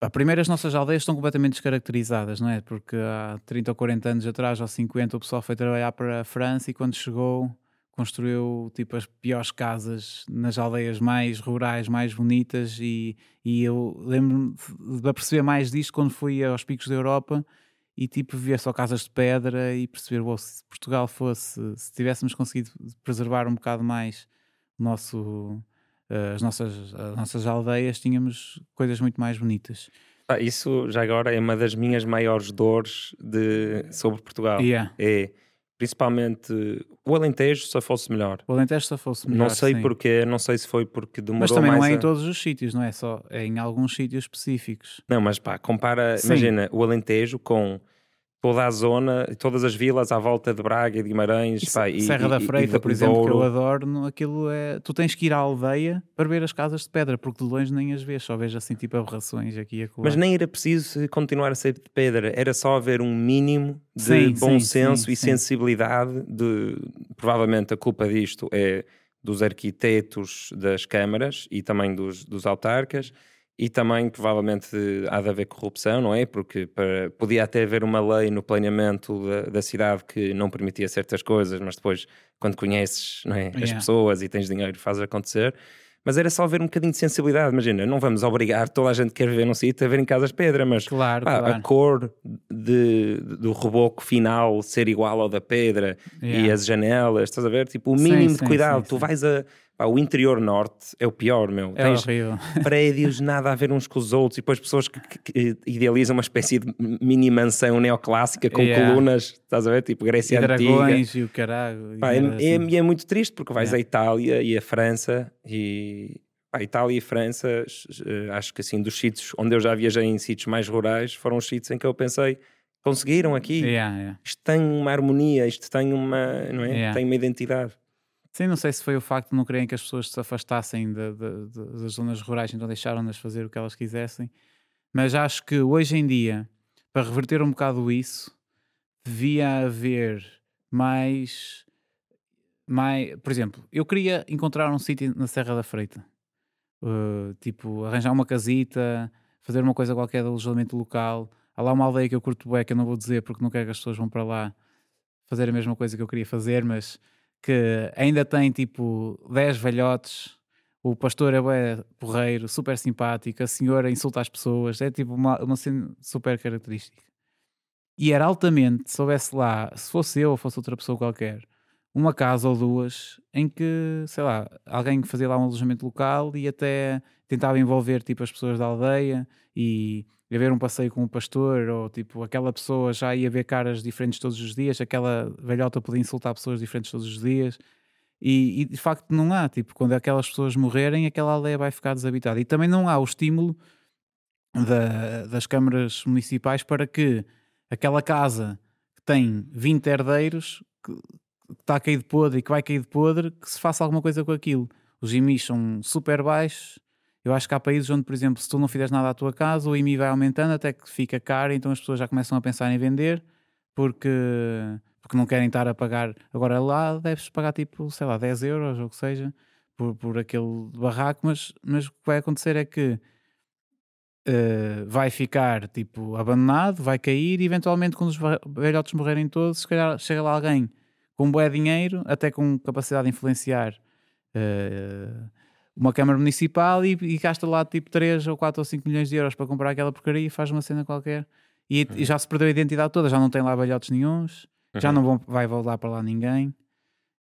a primeiro, as nossas aldeias estão completamente descaracterizadas, não é? Porque há 30 ou 40 anos atrás, ou 50, o pessoal foi trabalhar para a França e quando chegou construiu tipo as piores casas nas aldeias mais rurais, mais bonitas e, e eu lembro-me de aperceber mais disto quando fui aos picos da Europa e tipo via só casas de pedra e perceber, oh, se Portugal fosse, se tivéssemos conseguido preservar um bocado mais nosso, uh, as, nossas, as nossas aldeias, tínhamos coisas muito mais bonitas. Ah, isso já agora é uma das minhas maiores dores de, sobre Portugal. Yeah. É principalmente o Alentejo só fosse melhor. O Alentejo só fosse melhor. Não sei sim. porquê, não sei se foi porque demorou Mas também não é a... em todos os sítios, não é só, é em alguns sítios específicos. Não, mas pá, compara, sim. imagina o Alentejo com toda a zona, todas as vilas à volta de Braga e de Guimarães. Isso, pá, e, Serra da Freita, e, por exemplo, que eu adoro, aquilo é. Tu tens que ir à aldeia para ver as casas de pedra, porque de longe nem as vês, só vejo assim tipo aberrações aqui e acolá. Mas nem era preciso continuar a ser de pedra, era só haver um mínimo de sim, bom sim, senso sim, e sensibilidade. De, provavelmente a culpa disto é dos arquitetos das câmaras e também dos, dos autarcas e também provavelmente há de haver corrupção, não é? Porque para, podia até haver uma lei no planeamento da, da, cidade que não permitia certas coisas, mas depois, quando conheces é? as yeah. pessoas e tens dinheiro, fazes acontecer. Mas era só ver um bocadinho de sensibilidade. Imagina, não vamos obrigar toda a gente que quer viver num sítio a ver em casas pedra, mas claro, pá, claro. a cor de, do reboco final ser igual ao da pedra yeah. e as janelas, estás a ver? Tipo, o mínimo sim, de cuidado. Sim, tu vais a Pá, o interior norte é o pior, meu. É Tens horrível. prédios nada a ver uns com os outros e depois pessoas que, que, idealizam uma espécie de mini mansão neoclássica com yeah. colunas, estás a ver? Tipo Grécia e Antiga. dragões e o caralho. Pá, é, é assim. é, é, muito triste porque vais yeah. à Itália e à França e a Itália e França, eh, acho que assim, dos sítios onde eu já viajei em sítios mais rurais, foram os sítios em que eu pensei, conseguiram aqui, yeah, yeah. isto tem uma harmonia, isto tem uma, não é? Yeah. tem uma identidade. Sim, não sei se foi o facto de não quererem que as pessoas se afastassem de, de, de, das zonas rurais, então deixaram-nas fazer o que elas quisessem. Mas acho que hoje em dia, para reverter um bocado isso, devia haver mais. mais por exemplo, eu queria encontrar um sítio na Serra da Freita, uh, tipo, arranjar uma casita, fazer uma coisa qualquer de alojamento local. Há lá uma aldeia que eu curto bem, que eu não vou dizer porque não quero que as pessoas vão para lá fazer a mesma coisa que eu queria fazer, mas que ainda tem tipo 10 velhotes. O pastor é porreiro, super simpático, a senhora insulta as pessoas, é tipo uma, uma cena super característica. E era altamente, se houvesse lá, se fosse eu ou fosse outra pessoa qualquer, uma casa ou duas em que, sei lá, alguém fazia lá um alojamento local e até tentava envolver tipo as pessoas da aldeia e ir ver um passeio com o pastor, ou tipo, aquela pessoa já ia ver caras diferentes todos os dias, aquela velhota podia insultar pessoas diferentes todos os dias. E, e, de facto não há, tipo, quando aquelas pessoas morrerem, aquela aldeia vai ficar desabitada. E também não há o estímulo da, das câmaras municipais para que aquela casa que tem 20 herdeiros que está a cair de podre e que vai cair de podre, que se faça alguma coisa com aquilo. Os IMIs são super baixos. Eu acho que há países onde, por exemplo, se tu não fizeres nada à tua casa, o IMI vai aumentando até que fica caro, então as pessoas já começam a pensar em vender porque, porque não querem estar a pagar. Agora lá deves pagar tipo, sei lá, 10 euros ou o que seja por, por aquele barraco, mas, mas o que vai acontecer é que uh, vai ficar tipo abandonado, vai cair e eventualmente quando os velhotes morrerem todos, se calhar chega lá alguém com bué dinheiro, até com capacidade de influenciar uh, uma Câmara Municipal e, e, gasta lá tipo 3 ou 4 ou 5 milhões de euros para comprar aquela porcaria e faz uma cena qualquer e, uhum. e já se perdeu a identidade toda, já não tem lá velhotes nenhums, uhum. já não vão, vai voltar para lá ninguém.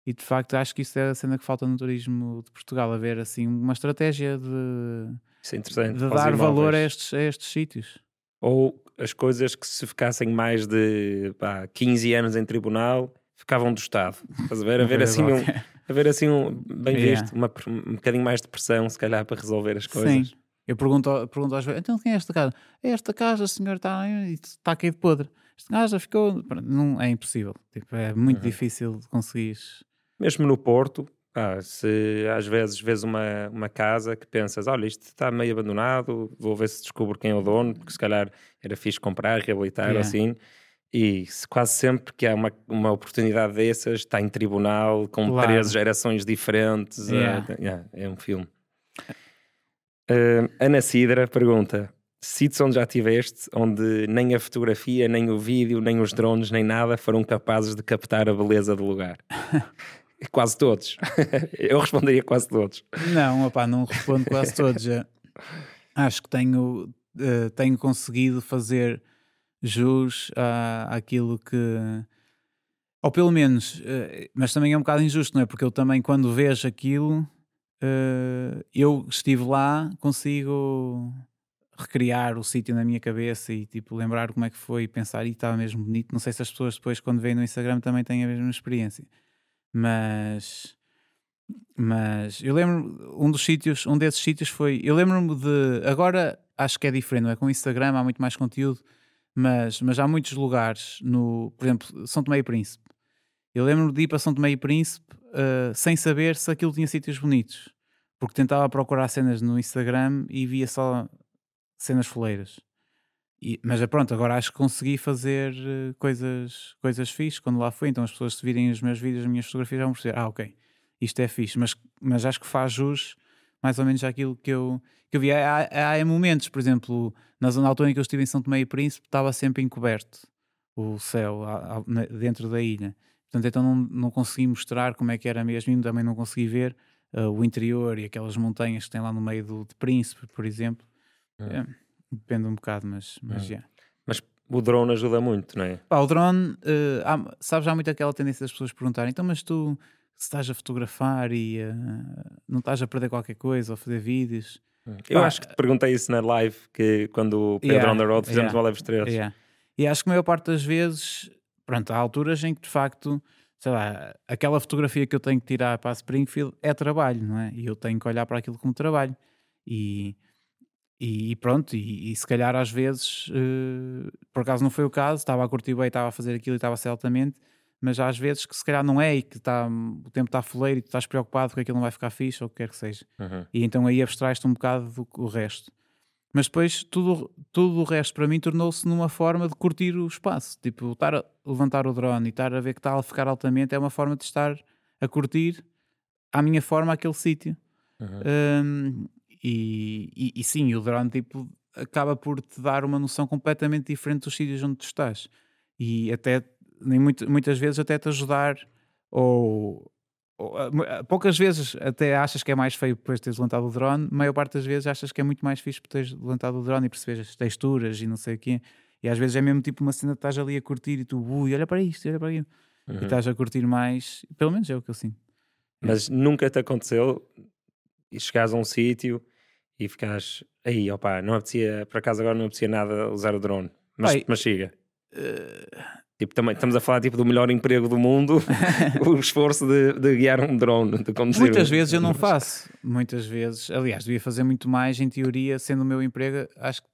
E de facto acho que isso é a cena que falta no turismo de Portugal, haver assim uma estratégia de, é de dar valor a estes, a estes sítios. Ou as coisas que se ficassem mais de pá, 15 anos em tribunal ficavam do Estado. Estás a ver? Haver assim um, haver assim um, bem yeah. visto, uma, um bocadinho mais de pressão, se calhar, para resolver as coisas. Sim. Eu pergunto, pergunto às vezes, então quem é esta casa? É esta casa, o senhor está, está aqui de podre. Esta casa ficou. Não, é impossível. Tipo, é muito uhum. difícil de conseguir. Mesmo no Porto, ah, se às vezes vês uma, uma casa que pensas, olha, isto está meio abandonado, vou ver se descubro quem é o dono, porque se calhar era fixe comprar, reabilitar, yeah. assim. E quase sempre que há uma, uma oportunidade dessas, está em tribunal, com claro. três gerações diferentes. Yeah. É, yeah, é um filme. Uh, Ana Sidra pergunta: sítios onde já tiveste, onde nem a fotografia, nem o vídeo, nem os drones, nem nada foram capazes de captar a beleza do lugar? quase todos. Eu responderia quase todos. Não, opá, não respondo quase todos. Acho que tenho, uh, tenho conseguido fazer jus à, àquilo que. Ou pelo menos, uh, mas também é um bocado injusto, não é? Porque eu também, quando vejo aquilo, uh, eu estive lá, consigo recriar o sítio na minha cabeça e tipo lembrar como é que foi e pensar e estava mesmo bonito. Não sei se as pessoas depois, quando veem no Instagram, também têm a mesma experiência. Mas mas eu lembro um dos sítios, um desses sítios foi, eu lembro-me de, agora acho que é diferente, não é? Com o Instagram há muito mais conteúdo, mas, mas há muitos lugares, no, por exemplo, São Tomé e Príncipe. Eu lembro-me de ir para São Tomé e Príncipe uh, sem saber se aquilo tinha sítios bonitos, porque tentava procurar cenas no Instagram e via só cenas foleiras. E, mas é pronto, agora acho que consegui fazer uh, coisas, coisas fixes quando lá fui. Então as pessoas, se virem os meus vídeos, as minhas fotografias, vão perceber: ah, ok, isto é fixe. Mas, mas acho que faz jus mais ou menos àquilo que eu, que eu vi. Há, há, momentos, por exemplo, na zona altura em que eu estive em São Tomé e Príncipe, estava sempre encoberto o céu a, a, dentro da ilha. Portanto, então não, não consegui mostrar como é que era mesmo e também não consegui ver uh, o interior e aquelas montanhas que tem lá no meio do, de Príncipe, por exemplo. Hum. É, depende um bocado, mas, mas hum. já. Mas o drone ajuda muito, não é? Pá, o drone, uh, há, sabes, há muito aquela tendência das pessoas perguntarem, então, mas tu se estás a fotografar e uh, não estás a perder qualquer coisa ou fazer vídeos. Hum. Eu Pá, acho que te perguntei isso na live, que quando o Pedro yeah, on the Road fizemos yeah, o Live Estrelas. Yeah. E acho que a maior parte das vezes, pronto, há alturas em que de facto, sei lá, aquela fotografia que eu tenho que tirar para a Springfield é trabalho, não é? E eu tenho que olhar para aquilo como trabalho. E e, pronto, e, e, se calhar às vezes, uh, por acaso não foi o caso, estava a curtir bem, estava a fazer aquilo e estava a ser altamente, mas às vezes que se calhar não é e que tá, o tempo está foleiro e tu estás preocupado que aquilo não vai ficar fixe ou o que quer que seja. Uhum. E então aí abstrais-te um bocado do, do resto. Mas depois tudo, tudo o resto para mim tornou-se numa forma de curtir o espaço. Tipo, estar a levantar o drone e estar a ver que está a ficar altamente é uma forma de estar a curtir à minha forma aquele sítio. Uhum. Um, e, e, e, sim, o drone tipo, acaba por te dar uma noção completamente diferente dos sítios onde tu estás. E até, nem muito, muitas vezes, até te ajudar, ou, ou, poucas vezes até achas que é mais feio depois de teres levantado o drone, maior parte das vezes achas que é muito mais fixe por teres levantado o drone e perceberes as texturas e não sei o quê. E às vezes é mesmo tipo uma cena que estás ali a curtir e tu, ui, olha para isto, olha para aquilo. Uhum. E estás a curtir mais, pelo menos é o que eu sinto. Mas nunca te aconteceu e chegares a um sítio e ficas aí, opá, não apetecia, por acaso agora não apetecia nada usar o drone, mas, Pai, mas chega. Uh... Tipo, também estamos a falar tipo, do melhor emprego do mundo, o esforço de, de, guiar um drone, de conduzir. Muitas um... vezes eu não faço, muitas vezes, aliás, devia fazer muito mais em teoria, sendo o meu emprego, acho que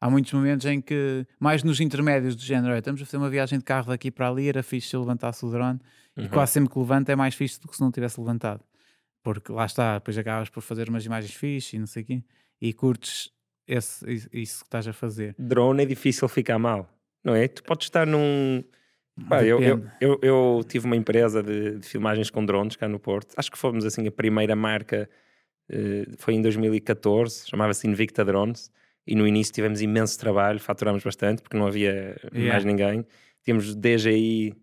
há muitos momentos em que, mais nos intermédios do género, estamos a fazer uma viagem de carro daqui para ali, era fixe se eu levantasse o drone, uhum. e quase sempre que levanta é mais fixe do que se não tivesse levantado. Porque lá está, depois acabas por fazer umas imagens fixe e não sei o quê, e curtes esse, isso que estás a fazer. Drone é difícil ficar mal, não é? Tu podes estar num. Pá, eu, eu, eu, eu, tive uma empresa de, de, filmagens com drones cá no Porto. Acho que fomos assim a primeira marca, uh, foi em 2014, chamava-se Invicta Drones. E no início tivemos imenso trabalho, faturámos bastante porque não havia yeah. mais ninguém. Tínhamos DJI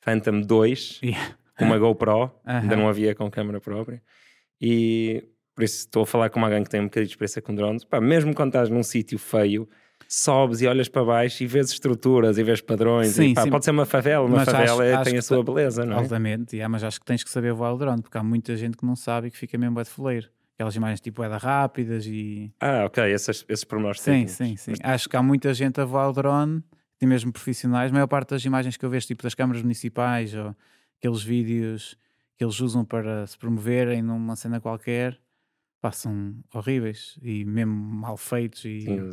Phantom 2, yeah. com uma GoPro, uh -huh. ainda não havia com câmera própria. E por isso estou a falar com alguém que tem um bocadinho de experiência com drones. Pá, mesmo quando estás num sítio feio, sobes e olhas para baixo e vês estruturas e vês padrões. Sim, e, pá, sim. Pode ser uma favela, uma mas favela acho, é, tem a sua beleza, não é? Altamente, yeah, mas acho que tens que saber voar o drone, porque há muita gente que não sabe e que fica mesmo a de foleiro. Aquelas imagens tipo da rápidas e. Ah, ok, esses, esses pormenores Sim, sim, sim. Mas... Acho que há muita gente a voar o drone, e mesmo profissionais. A maior parte das imagens que eu vejo, tipo das câmaras municipais ou aqueles vídeos que eles usam para se promoverem numa cena qualquer passam horríveis e mesmo mal feitos e, Sim.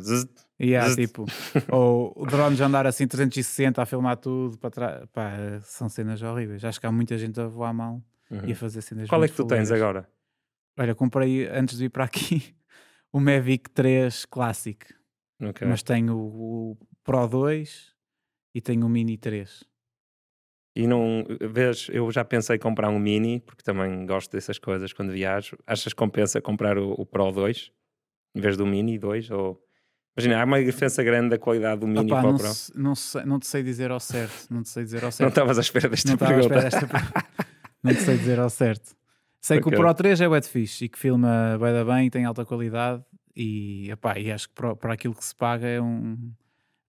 E há, tipo ou o drone de andar assim 360 a filmar tudo para trás pá, são cenas horríveis acho que há muita gente a voar mal uhum. e a fazer cenas qual é que tu tens agora? olha, comprei antes de ir para aqui o Mavic 3 Classic okay. mas tenho o, o Pro 2 e tenho o Mini 3 e não, vês, eu já pensei em comprar um Mini, porque também gosto dessas coisas quando viajo. Achas que compensa comprar o, o Pro 2 em vez do Mini 2? Ou... Imagina, há uma diferença grande da qualidade do Mini Opa, para o Pro. Não, sei, não te sei dizer ao certo. Não te sei dizer ao certo. não estavas à espera desta não pergunta. Desta... não te sei dizer ao certo. Sei okay. que o Pro 3 é wet fixe e que filma bem, bem, tem alta qualidade e, epá, e acho que para, para aquilo que se paga é um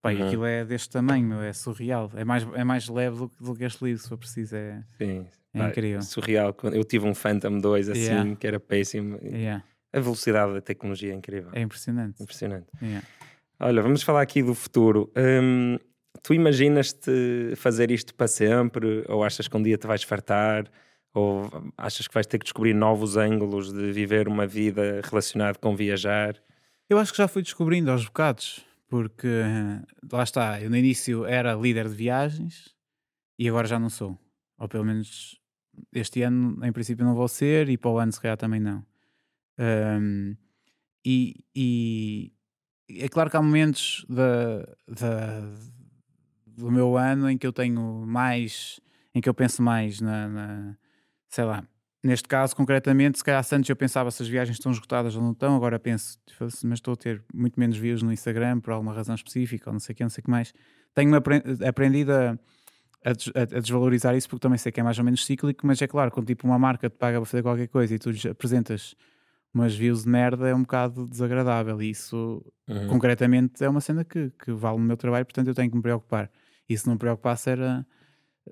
Pá, uhum. aquilo é deste tamanho, é surreal. É mais, é mais leve do, do que este livro, se for preciso. É, Sim, é pá, incrível. Surreal. Eu tive um Phantom 2 assim, yeah. que era péssimo. Yeah. A velocidade da tecnologia é incrível. É impressionante. Impressionante. Yeah. Olha, vamos falar aqui do futuro. Hum, tu imaginas-te fazer isto para sempre? Ou achas que um dia te vais fartar? Ou achas que vais ter que descobrir novos ângulos de viver uma vida relacionada com viajar? Eu acho que já fui descobrindo aos bocados porque lá está, eu no início era líder de viagens e agora já não sou. Ou pelo menos este ano, em princípio, não vou ser e para o ano, se calhar, também não. Um, e, e, é claro que há momentos do meu ano em que eu tenho mais, em que eu penso mais na, na sei lá, neste caso, concretamente, se calhar antes eu pensava se as viagens estão esgotadas ou não estão, agora penso, mas estou a ter muito menos views no Instagram por alguma razão específica ou não sei o que, não sei o que mais. Tenho aprendido a, a, a, desvalorizar isso porque também sei que é mais ou menos cíclico, mas é claro, quando tipo uma marca te paga para fazer qualquer coisa e tu lhes apresentas umas views de merda é um bocado desagradável e isso uhum. concretamente é uma cena que, que vale o meu trabalho, portanto eu tenho que me preocupar. E se não me preocupasse era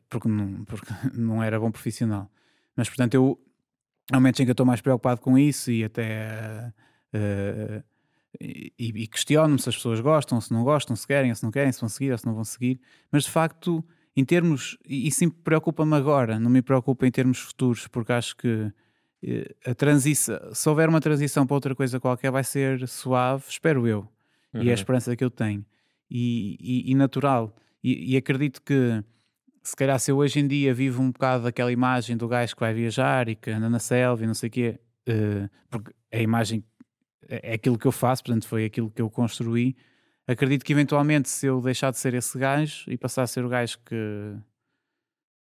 porque não, porque não era bom profissional. Mas, portanto, eu há momentos em que eu estou mais preocupado com isso e até. Uh, e, e questiono-me se as pessoas gostam, se não gostam, se querem, se não querem, se vão seguir ou se não vão seguir. Mas, de facto, em termos. E sim preocupa-me agora, não me preocupa em termos futuros, porque acho que a transição, se houver uma transição para outra coisa qualquer, vai ser suave, espero eu. Uhum. E é a uhum. esperança que eu tenho. E, e, e natural. E, e, acredito que se calhar se eu hoje em dia vivo um bocado daquela imagem do gajo que vai viajar e que anda na selva e não sei o quê, uh, porque a imagem é, é aquilo que eu faço, portanto foi aquilo que eu construí. Acredito que eventualmente se eu deixar de ser esse gajo e passar a ser o gajo que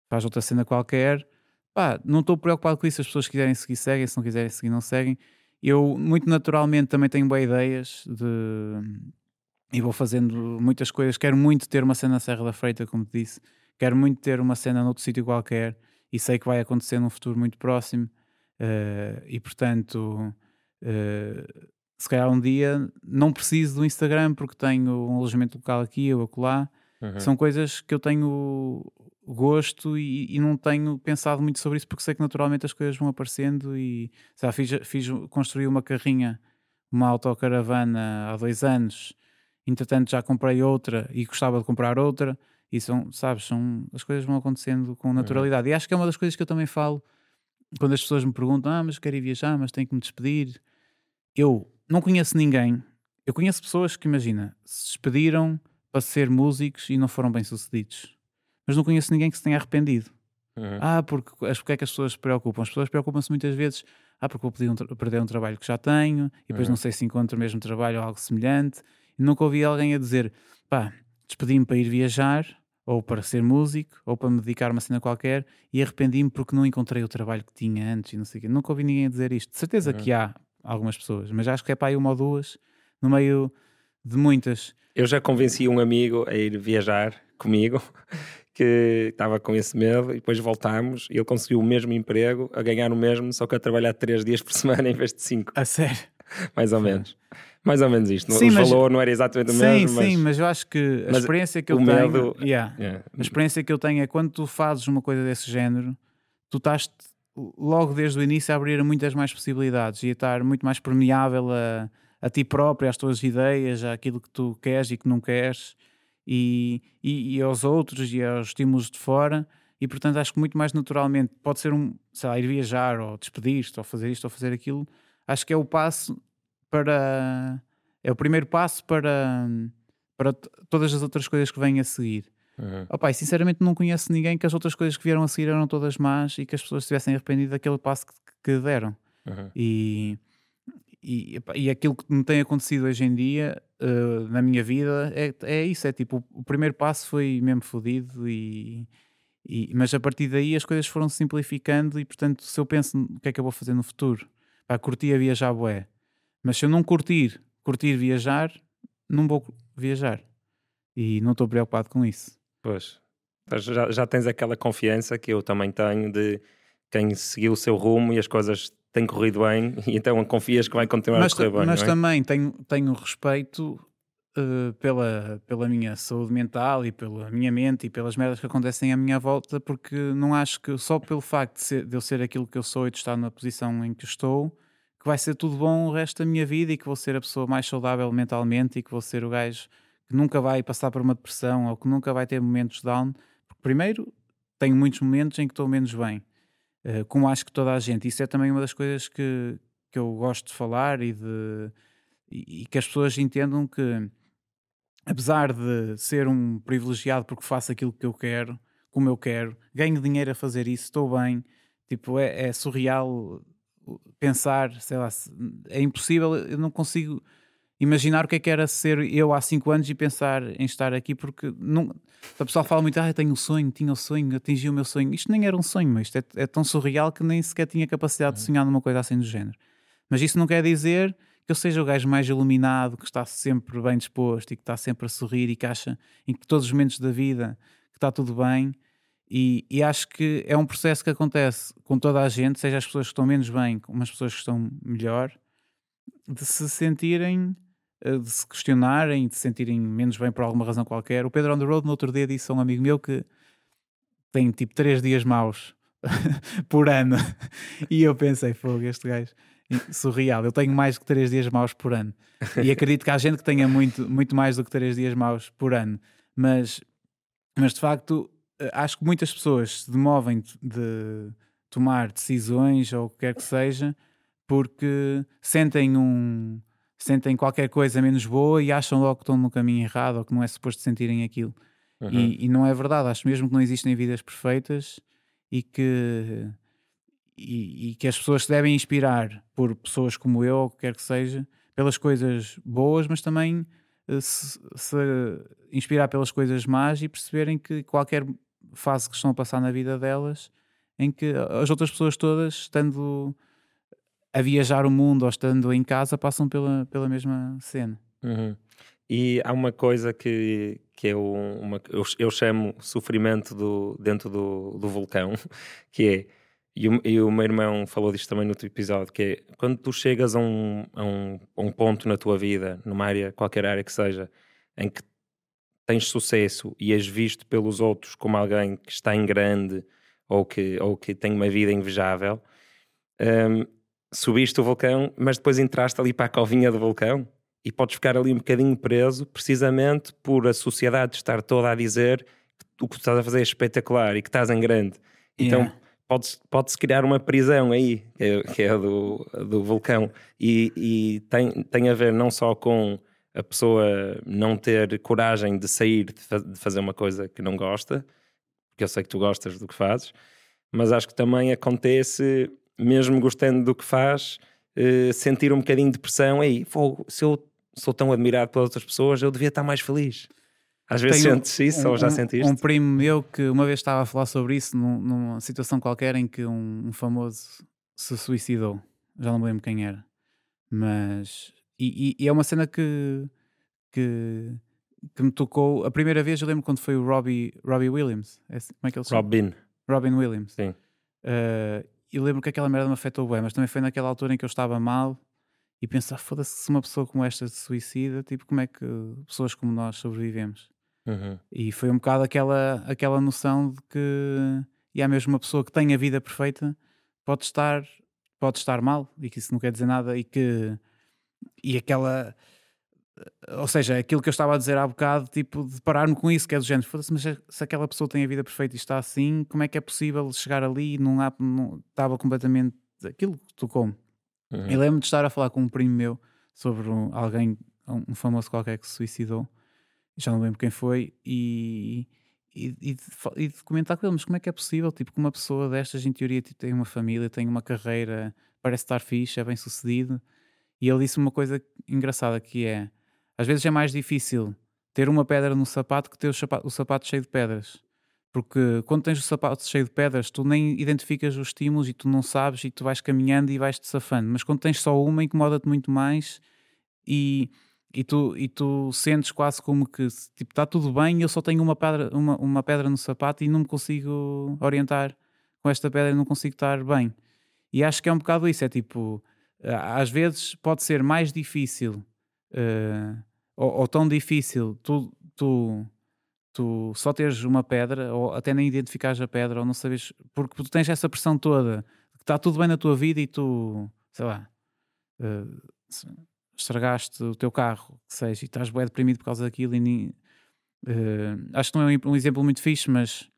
faz outra cena qualquer, pá, não estou preocupado com isso. As pessoas quiserem seguir, seguem, se não quiserem seguir, não seguem. Eu, muito naturalmente, também tenho boas ideias de... e vou fazendo muitas coisas. Quero muito ter uma cena Serra da Freita, como te disse quero muito ter uma cena noutro sítio qualquer e sei que vai acontecer num futuro muito próximo uh, e portanto uh, se calhar um dia não preciso do Instagram porque tenho um alojamento local aqui ou acolá uhum. são coisas que eu tenho gosto e, e, não tenho pensado muito sobre isso porque sei que naturalmente as coisas vão aparecendo e sabe, fiz, fiz, construí uma carrinha uma autocaravana há dois anos entretanto já comprei outra e gostava de comprar outra e são, sabes, são, as coisas vão acontecendo com naturalidade. Uhum. E acho que é uma das coisas que eu também falo quando as pessoas me perguntam: Ah, mas quero ir viajar, mas tenho que me despedir. Eu não conheço ninguém Eu conheço pessoas que, imagina, se despediram para ser músicos e não foram bem sucedidos. Mas não conheço ninguém que se tenha arrependido. Uhum. Ah, porque, porque é que as pessoas se preocupam? As pessoas preocupam-se muitas vezes. Ah, porque vou um, perder um trabalho que já tenho e depois uhum. não sei se encontro o mesmo trabalho ou algo semelhante. E nunca ouvi alguém a dizer: pá, despedi-me para ir viajar, ou para ser músico, ou para me dedicar a uma cena qualquer e arrependi-me porque não encontrei o trabalho que tinha antes e não sei o quê. Nunca ouvi ninguém a dizer isto. De certeza uhum. que há algumas pessoas, mas acho que é para aí uma ou duas no meio de muitas. Eu já convenci um amigo a ir viajar comigo que estava com esse medo e depois voltámos e ele conseguiu o mesmo emprego, a ganhar o mesmo, só que a trabalhar três dias por semana em vez de cinco. A sério? Mais ou menos. Mais ou menos isto. Sim, o mas, valor não era exatamente o mesmo. Sim, mas, sim, mas eu acho que a experiência que eu tenho. Medo, yeah, yeah. A experiência que eu tenho é quando tu fazes uma coisa desse género, tu estás logo desde o início a abrir muitas mais possibilidades e a estar muito mais permeável a, a ti próprio, às tuas ideias, àquilo que tu queres e que não queres e, e, e, aos outros e aos estímulos de fora. E portanto acho que muito mais naturalmente pode ser um, sei lá, ir viajar ou despedir-te ou fazer isto ou fazer aquilo. Acho que é o passo para. É o primeiro passo para, para todas as outras coisas que vêm a seguir. Uhum. Opa, e sinceramente não conheço ninguém que as outras coisas que vieram a seguir eram todas más e que as pessoas se tivessem arrependido daquele passo que, que deram. Uhum. E, e, e aquilo que me tem acontecido hoje em dia uh, na minha vida é, é isso: é tipo, o, primeiro passo foi mesmo fodido, e, e, mas a partir daí as coisas foram simplificando. E portanto, se eu penso no que é que eu vou fazer no futuro, pá, curtir a viajar, boé, mas se eu não curtir, curtir viajar, não vou viajar e não estou preocupado com isso. Pois, já, já tens aquela confiança que eu também tenho de quem seguiu o seu rumo e as coisas tem corrido bem e então confias que vai continuar mas, a correr bem. Mas é? também tenho, tenho respeito uh, pela, pela minha saúde mental e pela minha mente e pelas merdas que acontecem à minha volta, porque não acho que só pelo facto de, ser, de eu ser aquilo que eu sou e de estar na posição em que estou, que vai ser tudo bom o resto da minha vida e que vou ser a pessoa mais saudável mentalmente e que vou ser o gajo que nunca vai passar por uma depressão ou que nunca vai ter momentos down. Porque, primeiro, tenho muitos momentos em que estou menos bem eh, como acho que toda a gente. Isso é também uma das coisas que, que eu gosto de falar e, de, e, que as pessoas entendam que, apesar de ser um privilegiado porque faço aquilo que eu quero, como eu quero, ganho dinheiro a fazer isso, estou bem, tipo, é, é surreal pensar, sei lá, é impossível, eu não consigo imaginar o que é que era ser eu há 5 anos e pensar em estar aqui, porque a pessoa fala muito, ah, eu tenho um sonho, tinha o um sonho, atingi o meu sonho. Isto nem era um sonho, mas isto é, é, tão surreal que nem sequer tinha capacidade de uhum. sonhar numa coisa assim do género. Mas isso não quer dizer que eu seja o gajo mais iluminado, que está sempre bem disposto e que está sempre a sorrir e que acha em que todos os momentos da vida que está tudo bem. E, e, acho que é um processo que acontece com toda a gente, seja as pessoas que estão menos bem, como as pessoas que estão melhor, de se sentirem de se questionarem, de se sentirem menos bem por alguma razão qualquer. O Pedro on the road no outro dia disse a um amigo meu que tem tipo três dias maus por ano. e eu pensei, fogo, este gajo surreal. Eu tenho mais que três dias maus por ano. E acredito que há gente que tenha muito, muito mais do que três dias maus por ano. Mas, mas de facto, eh, acho que muitas pessoas se demovem de tomar decisões ou o que quer que seja porque sentem um, sentem qualquer coisa menos boa e acham logo que estão no caminho errado ou que não é suposto sentirem aquilo. Uhum. E, e, não é verdade. Acho mesmo que não existem vidas perfeitas e que, e, e, que as pessoas se devem inspirar por pessoas como eu, ou quer que seja, pelas coisas boas, mas também eh, se, se inspirar pelas coisas más e perceberem que qualquer fase que estão a passar na vida delas, em que as outras pessoas todas, estando a viajar o mundo ou estando em casa passam pela, pela mesma cena. Uhum. E há uma coisa que, que é uma, eu, eu chamo sofrimento do, dentro do, do vulcão, que é, e o, e o meu irmão falou disto também no outro episódio, que é quando tu chegas a um, a um, a um ponto na tua vida, numa área, qualquer área que seja, em que tens sucesso e és visto pelos outros como alguém que está em grande ou que, ou que tem uma vida invejável, um, subiste o vulcão, mas depois entraste ali para a covinha do vulcão e podes ficar ali um bocadinho preso, precisamente por a sociedade estar toda a dizer que o que tu estás a fazer é espetacular e que estás em grande. Então yeah. pode-se pode criar uma prisão aí, que é, que é do, do vulcão, e, e, tem, tem a ver não só com a pessoa não ter coragem de sair de, fa de fazer uma coisa que não gosta, porque eu sei que tu gostas do que fazes, mas acho que também acontece, mesmo gostando do que faz, uh, sentir um bocadinho de pressão. Aí, se eu sou tão admirado pelas outras pessoas, eu devia estar mais feliz. Às vezes Tenho sentes isso um, ou já sentiste? Um primo meu que uma vez estava a falar sobre isso num, numa situação qualquer em que um, um, famoso se suicidou. Já não me lembro quem era. Mas. E, e, e é uma cena que, que, que, me tocou. A primeira vez eu lembro quando foi o Robbie, Robbie Williams. É, assim, como é que ele se chama? Robin. Robin Williams. Sim. Uh, e lembro que aquela merda me afetou bem, mas também foi naquela altura em que eu estava mal e pensar, ah, foda-se, se uma pessoa como esta se suicida, tipo, como é que pessoas como nós sobrevivemos? Uhum. E foi um bocado aquela, aquela noção de que e há mesmo uma pessoa que tem a vida perfeita pode estar, pode estar mal e que isso não quer dizer nada e que e aquela ou seja, aquilo que eu estava a dizer há bocado, tipo, de parar-me com isso, que é do género, foda-se, mas se aquela pessoa tem a vida perfeita e está assim, como é que é possível chegar ali e não, há, não estava completamente aquilo que tocou-me. Uhum. E lembro-me de estar a falar com um primo meu sobre um, alguém, um famoso qualquer que se suicidou, já não lembro quem foi, e, e, e, de, e, de, comentar com ele, mas como é que é possível, tipo, que uma pessoa destas, em teoria, tipo, tem uma família, tem uma carreira, parece estar fixe, é bem sucedido, e ele disse uma coisa engraçada que é às vezes é mais difícil ter uma pedra no sapato que ter o sapato, o sapato cheio de pedras. Porque quando tens o sapato cheio de pedras, tu nem identificas os estímulos e tu não sabes e tu vais caminhando e vais-te safando. Mas quando tens só uma, incomoda-te muito mais e, e, tu, e tu sentes quase como que tipo, está tudo bem, eu só tenho uma pedra, uma, uma pedra no sapato e não me consigo orientar com esta pedra, não consigo estar bem. E acho que é um bocado isso, é tipo, às vezes pode ser mais difícil uh, ou, ou, tão difícil tu, tu, tu só teres uma pedra, ou até nem identificares a pedra, ou não sabes, porque tu tens essa pressão toda, que está tudo bem na tua vida e tu, sei lá, uh, estragaste o teu carro, que seja, e estás bem deprimido por causa daquilo e nem, uh, acho que não é um exemplo muito fixe, mas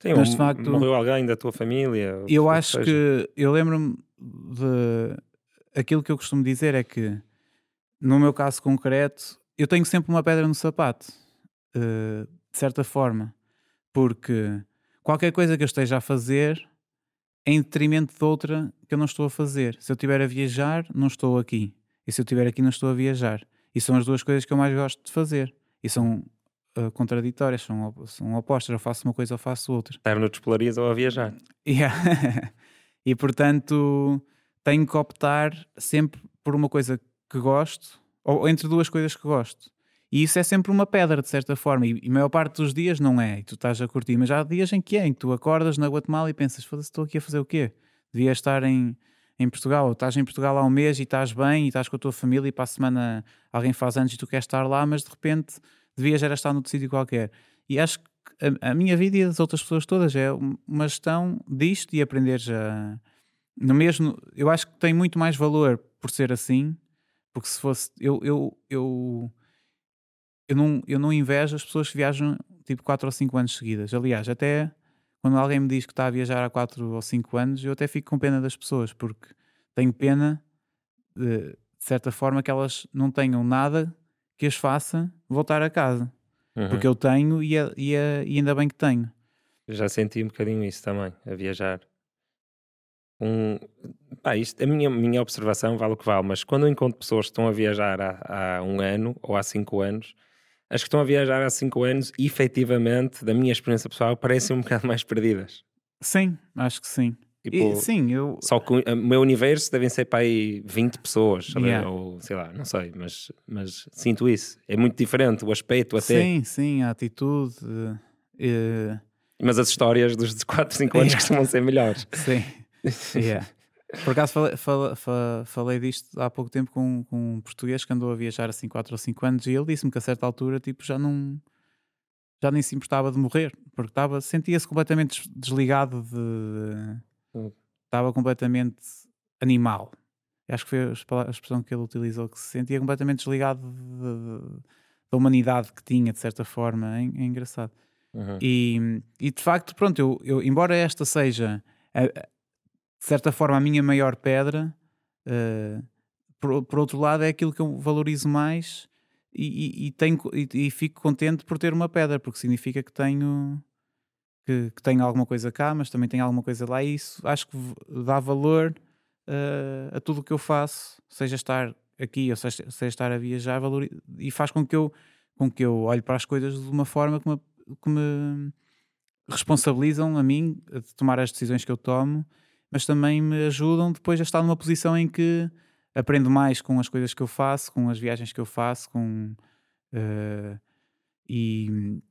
Sim, mas de facto, morreu alguém da tua família. Eu acho que, que eu lembro-me de aquilo que eu costumo dizer é que no meu caso concreto, eu tenho sempre uma pedra no sapato, uh, de certa forma, porque qualquer coisa que eu esteja a fazer é em detrimento de outra que eu não estou a fazer. Se eu estiver a viajar, não estou aqui. E se eu estiver aqui, não estou a viajar. E são as duas coisas que eu mais gosto de fazer. E são uh, contraditórias, são, são opostas. Eu faço uma coisa ou faço outra. Estar no despolarias ou a viajar. Yeah. e portanto, tenho que optar sempre por uma coisa que gosto, ou entre duas coisas que gosto. E isso é sempre uma pedra, de certa forma. E, a maior parte dos dias não é. E tu estás a curtir. Mas há dias em que é, em que tu acordas na Guatemala e pensas: foda-se, estou aqui a fazer o quê? Devia estar em, em Portugal. Ou estás em Portugal há um mês e estás bem e estás com a tua família e para a semana alguém faz anos e tu queres estar lá, mas de repente devias era estar noutro sítio qualquer. E acho que a, a, minha vida e das outras pessoas todas é uma gestão disto e aprenderes a. No mesmo, eu acho que tem muito mais valor por ser assim porque se fosse. Eu, eu, eu, eu, não, eu não invejo as pessoas que viajam tipo 4 ou 5 anos seguidas. Aliás, até quando alguém me diz que está a viajar há 4 ou 5 anos, eu até fico com pena das pessoas, porque tenho pena de, de certa forma que elas não tenham nada que as faça voltar a casa. Uhum. Porque eu tenho e, a, e, a, e ainda bem que tenho. já senti um bocadinho isso também, a viajar um. Pá, isto, a minha, minha observação vale o que vale, mas quando eu encontro pessoas que estão a viajar há, há um ano ou há cinco anos, as que estão a viajar há cinco anos, efetivamente, da minha experiência pessoal, parecem um bocado mais perdidas. Sim, acho que sim. Tipo, e, sim, eu... Só que o meu universo devem ser para aí 20 pessoas, yeah. ou sei lá, não sei, mas, mas sinto isso. É muito diferente o aspecto até. Sim, sim, a atitude. Uh, mas as histórias dos 4, 5 anos yeah. costumam ser melhores. Sim. Yeah. Por acaso falei, falei, falei, disto há pouco tempo com, com um português que andou a viajar assim 4 ou 5 anos e ele disse-me que a certa altura tipo, já não já nem se importava de morrer, porque estava, sentia-se completamente desligado de hum. estava completamente animal. Acho que foi a expressão que ele utilizou, que se sentia completamente desligado de, de, da humanidade que tinha, de certa forma. É, é engraçado. Uhum. E, e de facto, pronto, eu, eu embora esta seja a, de certa forma, a minha maior pedra, uh, por, por, outro lado, é aquilo que eu valorizo mais e, e, tenho, e, e, fico contente por ter uma pedra, porque significa que tenho que, que, tenho alguma coisa cá, mas também tenho alguma coisa lá, e isso acho que dá valor uh, a tudo o que eu faço, seja estar aqui ou seja, seja estar a viajar, valor, e faz com que eu com que eu olhe para as coisas de uma forma que me, que me responsabilizam a mim de tomar as decisões que eu tomo, mas também me ajudam depois a estar numa posição em que aprendo mais com as coisas que eu faço, com as viagens que eu faço, com uh, e,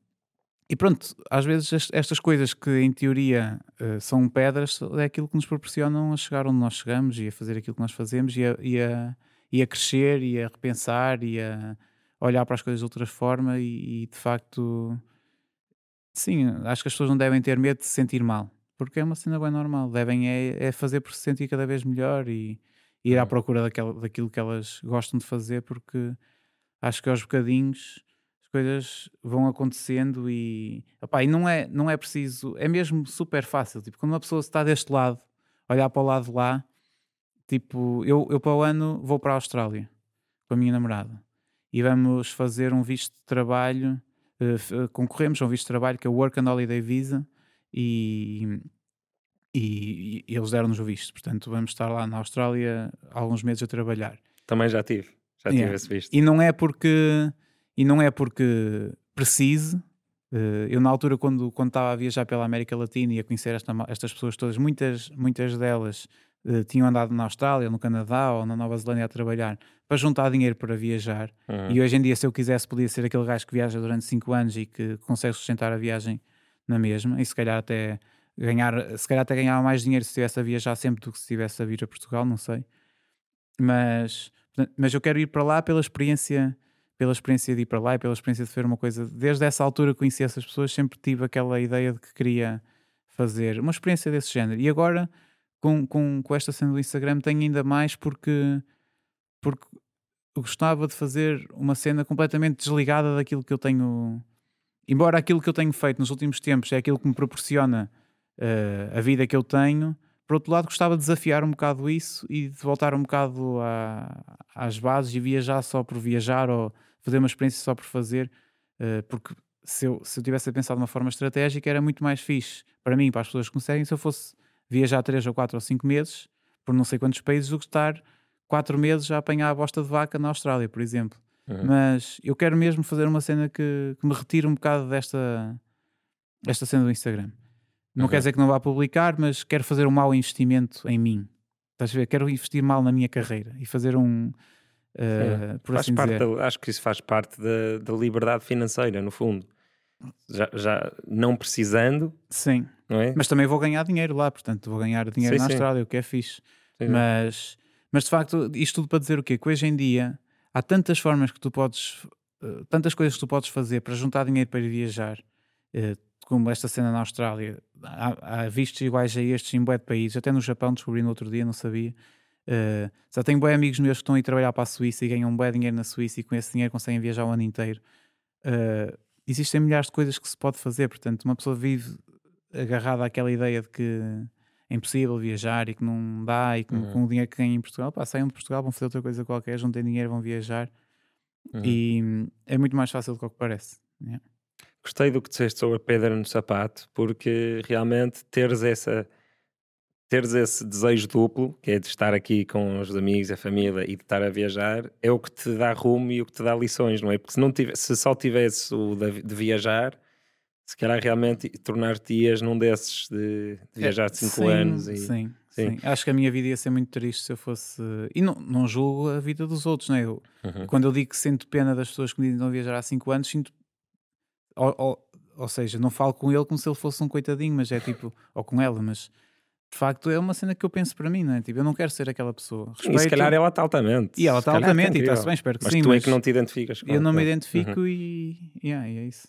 e pronto, às vezes estas coisas que em teoria uh, são pedras é aquilo que nos proporcionam a chegar onde nós chegamos e a fazer aquilo que nós fazemos e a, e a, e a crescer e a repensar e a olhar para as coisas de outra forma e, e de facto sim, acho que as pessoas não devem ter medo de se sentir mal porque é uma cena bem normal, devem é, é fazer por se sentir cada vez melhor e ir à procura daquela, daquilo que elas gostam de fazer, porque acho que aos bocadinhos as coisas vão acontecendo e, opá, e não, é, não é preciso, é mesmo super fácil. Tipo, quando uma pessoa está deste lado, olhar para o lado de lá, tipo, eu, eu para o ano vou para a Austrália com a minha namorada e vamos fazer um visto de trabalho. Uh, concorremos a um visto de trabalho que é o Work and Holiday Visa e e, e eles deram-nos o visto. Portanto, vamos estar lá na Austrália alguns meses a trabalhar. Também já tive, já tive yeah. esse visto. E não é porque, e não é porque precise. Uh, eu, na altura, quando, quando estava a viajar pela América Latina e a conhecer esta, estas pessoas todas, muitas, muitas delas uh, tinham andado na Austrália, no Canadá ou na Nova Zelândia a trabalhar para juntar dinheiro para viajar. Uhum. E hoje em dia, se eu quisesse, podia ser aquele gajo que viaja durante 5 anos e que consegue sustentar a viagem na mesma, e se calhar até ganhar, se calhar até ganhava mais dinheiro se estivesse a viajar sempre do que se estivesse a vir a Portugal, não sei. Mas, mas eu quero ir para lá pela experiência, pela experiência de ir para lá e pela experiência de fazer uma coisa. Desde essa altura que conheci essas pessoas, sempre tive aquela ideia de que queria fazer uma experiência desse género. E agora, com, com, com esta cena do Instagram, tenho ainda mais porque, porque gostava de fazer uma cena completamente desligada daquilo que eu tenho. Embora aquilo que eu tenho feito nos últimos tempos é aquilo que me proporciona uh, a vida que eu tenho. Por outro lado, gostava de desafiar um bocado isso e de voltar um bocado às bases e viajar só por viajar ou fazer uma experiência só por fazer, uh, porque se eu, se eu tivesse a pensar de uma forma estratégica era muito mais fixe para mim, para as pessoas que conseguem, se eu fosse viajar 3 ou 4 ou 5 meses por não sei quantos países do que estar 4 meses a apanhar a bosta de vaca na Austrália, por exemplo. Uhum. Mas eu quero mesmo fazer uma cena que, que me retire um bocado desta esta cena do Instagram. Não uhum. quer dizer que não vá publicar, mas quero fazer um mau investimento em mim. Estás a ver? Quero investir mal na minha carreira e fazer um. Uh, por faz assim parte. Da, acho que isso faz parte da, da liberdade financeira, no fundo. Já, já, não precisando. Sim. Não é? Mas também vou ganhar dinheiro lá, portanto vou ganhar dinheiro sim, na Austrália, sim. o que é fixe. Sim, mas, mas de facto, isto tudo para dizer o quê? Que hoje em dia há tantas formas que tu podes, uh, tantas coisas que tu podes fazer para juntar dinheiro para viajar. Uh, como esta cena na Austrália, há, há vistos iguais a estes em bué de países, até no Japão descobri no outro dia, não sabia. Uh, já tenho bué amigos meus que estão a ir trabalhar para a Suíça e ganham bué dinheiro na Suíça e com esse dinheiro conseguem viajar o ano inteiro. Existem milhares de coisas que se pode fazer, portanto, uma pessoa vive agarrada àquela ideia de que é impossível viajar e que não dá e que uhum. com o dinheiro que ganham em Portugal, pá, saiam de Portugal, vão fazer outra coisa qualquer, não têm dinheiro, vão viajar uhum. e é muito mais fácil do que o que parece. Yeah. Gostei do que disseste sobre a pedra no sapato, porque realmente teres essa teres esse desejo duplo, que é de estar aqui com os amigos, a família e de estar a viajar, é o que te dá rumo e o que te dá lições, não é? Porque se, não tivesse, se só tivesse o de viajar, se calhar realmente tornar-te-ias num desses de, de é, viajar de 5 anos. E, sim, sim, sim, Acho que a minha vida ia ser muito triste se eu fosse. E não, não julgo a vida dos outros, não é? Eu, uhum. Quando eu digo que sinto pena das pessoas que me dizem não viajar há 5 anos, sinto ou, ou, ou, seja, não falo com ele como se ele fosse um coitadinho, mas é tipo, ou com ela, mas de facto é uma cena que eu penso para mim, não é? Tipo, eu não quero ser aquela pessoa. Respeito, e se calhar ela está altamente. E ela está altamente, e está-se bem, espero que mas sim. Mas tu é que não te identificas. Eu não me identifico uhum. e, yeah, e é isso.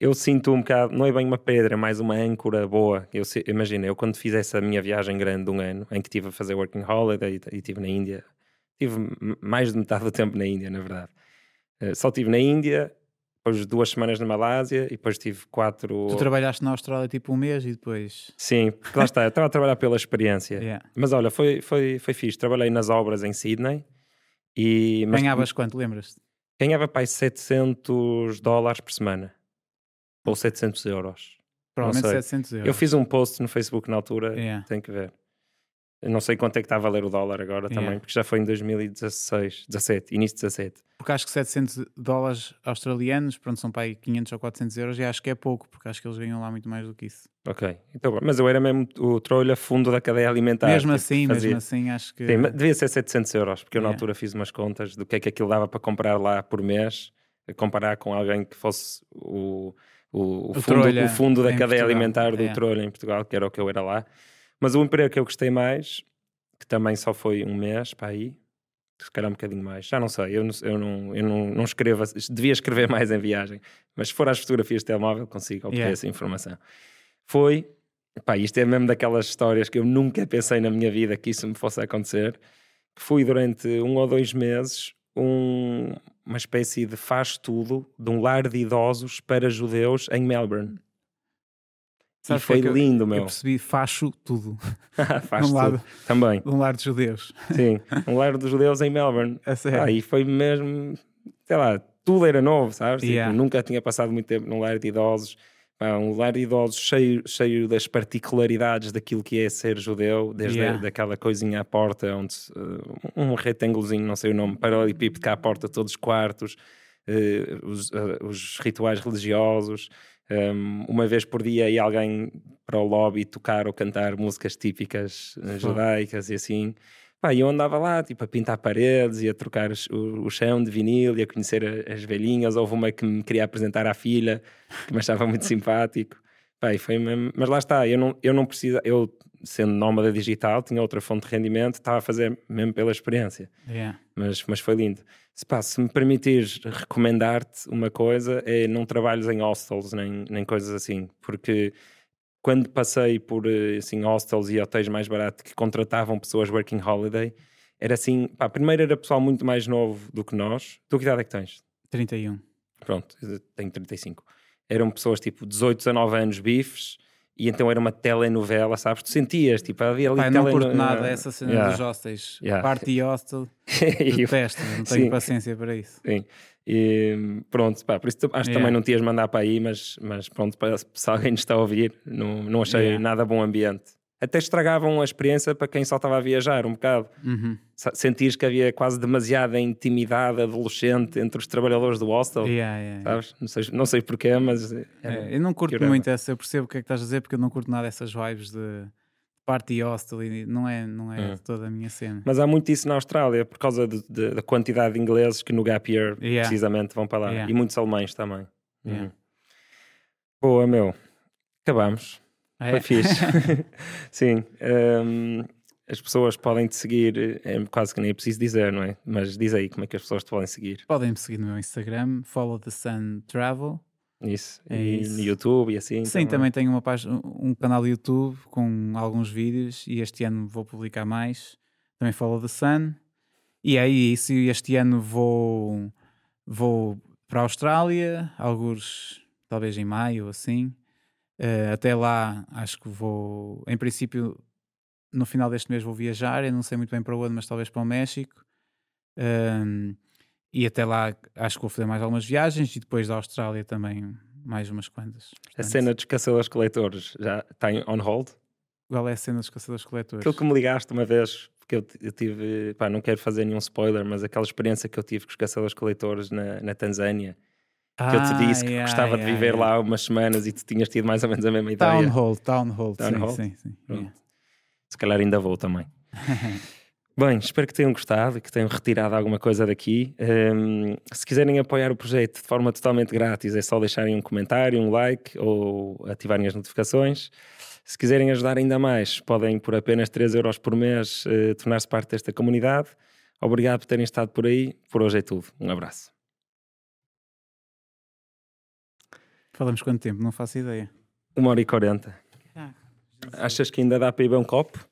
Eu sinto um bocado, não é bem uma pedra, é mais uma âncora boa. Eu imagina, eu quando fiz essa minha viagem grande de um ano, em que estive a fazer working holiday e estive na Índia, tive mais de metade do tempo na Índia, na verdade. Uh, só estive na Índia depois duas semanas na Malásia e depois tive quatro. Tu trabalhaste na Austrália tipo um mês e depois. Sim, lá está, eu estava a trabalhar pela experiência. Yeah. Mas olha, foi, foi, foi fixe. Trabalhei nas obras em Sydney e. Mas... Ganhavas quanto, lembras-te? ganhava para aí 700 dólares por semana. Ou 700 euros. Provavelmente sei. 700 euros. Eu fiz um post no Facebook na altura, Yeah. tem que ver. Eu não sei quanto é que está a valer o dólar agora também, Yeah. porque já foi em 2016, 17, início de 17. Porque acho que 700 dólares australianos, pronto, são para aí 500 ou 400 euros, e acho que é pouco, porque acho que eles ganham lá muito mais do que isso. Ok, então, mas eu era mesmo o trolho a fundo da cadeia alimentar. mesmo tipo, assim, fazia- mesmo assim, acho que. Sim, devia ser 700 euros, porque eu na Yeah. altura fiz umas contas do que é que aquilo dava para comprar lá por mês, comparar com alguém que fosse o, o, o O fundo, trolha o fundo da em cadeia Portugal, alimentar do yeah. trolho em Portugal, que era o que eu era lá. Mas o emprego que eu gostei mais, que também só foi um mês para aí, se calhar um bocadinho mais, já não sei, eu não, eu não, eu não, não escrevo, devia escrever mais em viagem, mas se for às fotografias de telemóvel consigo obter Yeah. essa informação. Foi, pá, isto é mesmo daquelas histórias que eu nunca pensei na minha vida que isso me fosse acontecer, que fui durante um ou dois meses um- uma espécie de faz tudo de um lar de idosos para judeus em Melbourne. Sabes e é foi eu- lindo, Eu meu. percebi, facho tudo. faz Num tudo. Também, um lar de judeus. sim. Um lar de judeus em Melbourne. A sério. Ah, e foi mesmo, sei lá, tudo era novo, sabes? Tipo, Yeah. nunca tinha passado muito tempo num lar de idosos. Pá, um lar de idosos cheio, cheio das particularidades daquilo que é ser judeu, desde Yeah. a, daquela coisinha à porta, onde uh, um retângulozinho, não sei o nome, paralelepípedo cá à porta, todos os quartos, uh, os, uh, os rituais religiosos. Um, uma vez por dia ia alguém para o lobby tocar ou cantar músicas típicas uh, judaicas e assim. Pá, eu andava lá, tipo, a pintar paredes e a trocar o, o chão de vinil e a conhecer a- as velhinhas. Houve uma que me queria apresentar à filha, que me achava muito simpático. Pá, foi mesmo... Mas lá está, eu não, eu não preciso... Eu, sendo nómada digital, tinha outra fonte de rendimento, estava a fazer mesmo pela experiência. Yeah. Mas, mas foi lindo. Se, pá, se me permitires recomendar-te uma coisa, é não trabalhes em hostels nem, nem coisas assim, porque quando passei por eh, assim, hostels e hotéis mais baratos que contratavam pessoas working holiday, era assim, pá, primeiro era pessoal muito mais novo do que nós. Tu que idade é que tens? 31. Pronto, tenho 35. Eram pessoas tipo 18, 19 anos, bifes, e então era uma telenovela, sabes? Tu sentias, tipo, havia ali eu não curto nada essa cena Yeah. dos hostels. Yeah. Party hostel, detesto, não tenho Sim. paciência para isso. Sim. E, pronto, pá, por isso acho que Yeah. também não te ias mandar para aí, mas, mas pronto, para- se alguém nos está a ouvir, não, não achei Yeah. nada bom ambiente. Até estragavam a experiência para quem só estava a viajar um bocado. Uhum. Sentias que havia quase demasiada intimidade adolescente entre os trabalhadores do hostel, Yeah, sabes? Não sei, não sei porquê, mas... era- É, eu não curto muito essa, eu percebo o que é que estás a dizer, porque eu não curto nada dessas vibes de party hostel e não é, não é Hum. toda a minha cena. Mas há muito isso na Austrália, por causa de- de- da quantidade de ingleses que no Gap Year, Yeah. precisamente, vão para lá. Yeah. E muitos alemães também. Yeah. Uhum. Boa, meu. Acabamos. É? Foi fixe. Sim. hum, as pessoas podem te seguir, é quase que nem é preciso dizer, não é? Mas diz aí como é que as pessoas te podem seguir. Podem me seguir no meu Instagram, Follow the Sun Travel. Isso. É e isso. no YouTube e assim. Sim, também tenho uma página, um canal YouTube com alguns vídeos e este ano vou publicar mais. Também Follow the Sun. E é isso, este ano vou, vou para a Austrália, alguns talvez em maio, assim. Eh, até lá, acho que vou, em princípio, no final deste mês vou viajar. Eu não sei muito bem para onde, mas talvez para o México. E até lá, acho que vou fazer mais algumas viagens e depois da Austrália também mais umas quantas. A Portanto, cena dos caçadores coletores já está on hold? Qual é a cena dos caçadores coletores? Aquilo que me ligaste uma vez, porque eu, eu tive, pá, não quero fazer nenhum spoiler, mas aquela experiência que eu tive com os caçadores coletores na, na Tanzânia, que eu te Ah, disse que yeah, gostava de yeah, viver yeah. lá umas semanas e tu tinhas tido mais ou menos a mesma Town ideia. Hall, Town Hall, Town sim, Hall? sim, sim. Se calhar ainda vou também. Bem, espero que tenham gostado e que tenham retirado alguma coisa daqui. Hum, se quiserem apoiar o projeto de forma totalmente grátis, é só deixarem um comentário, um like ou ativarem as notificações. Se quiserem ajudar ainda mais, podem, por apenas 3 euros por mês, eh, tornar-se parte desta comunidade. Obrigado por terem estado por aí. Por hoje é tudo. Um abraço. Falamos quanto tempo? Não faço ideia. Uma hora e quarenta. Ah, Achas que ainda dá para ir beber um copo?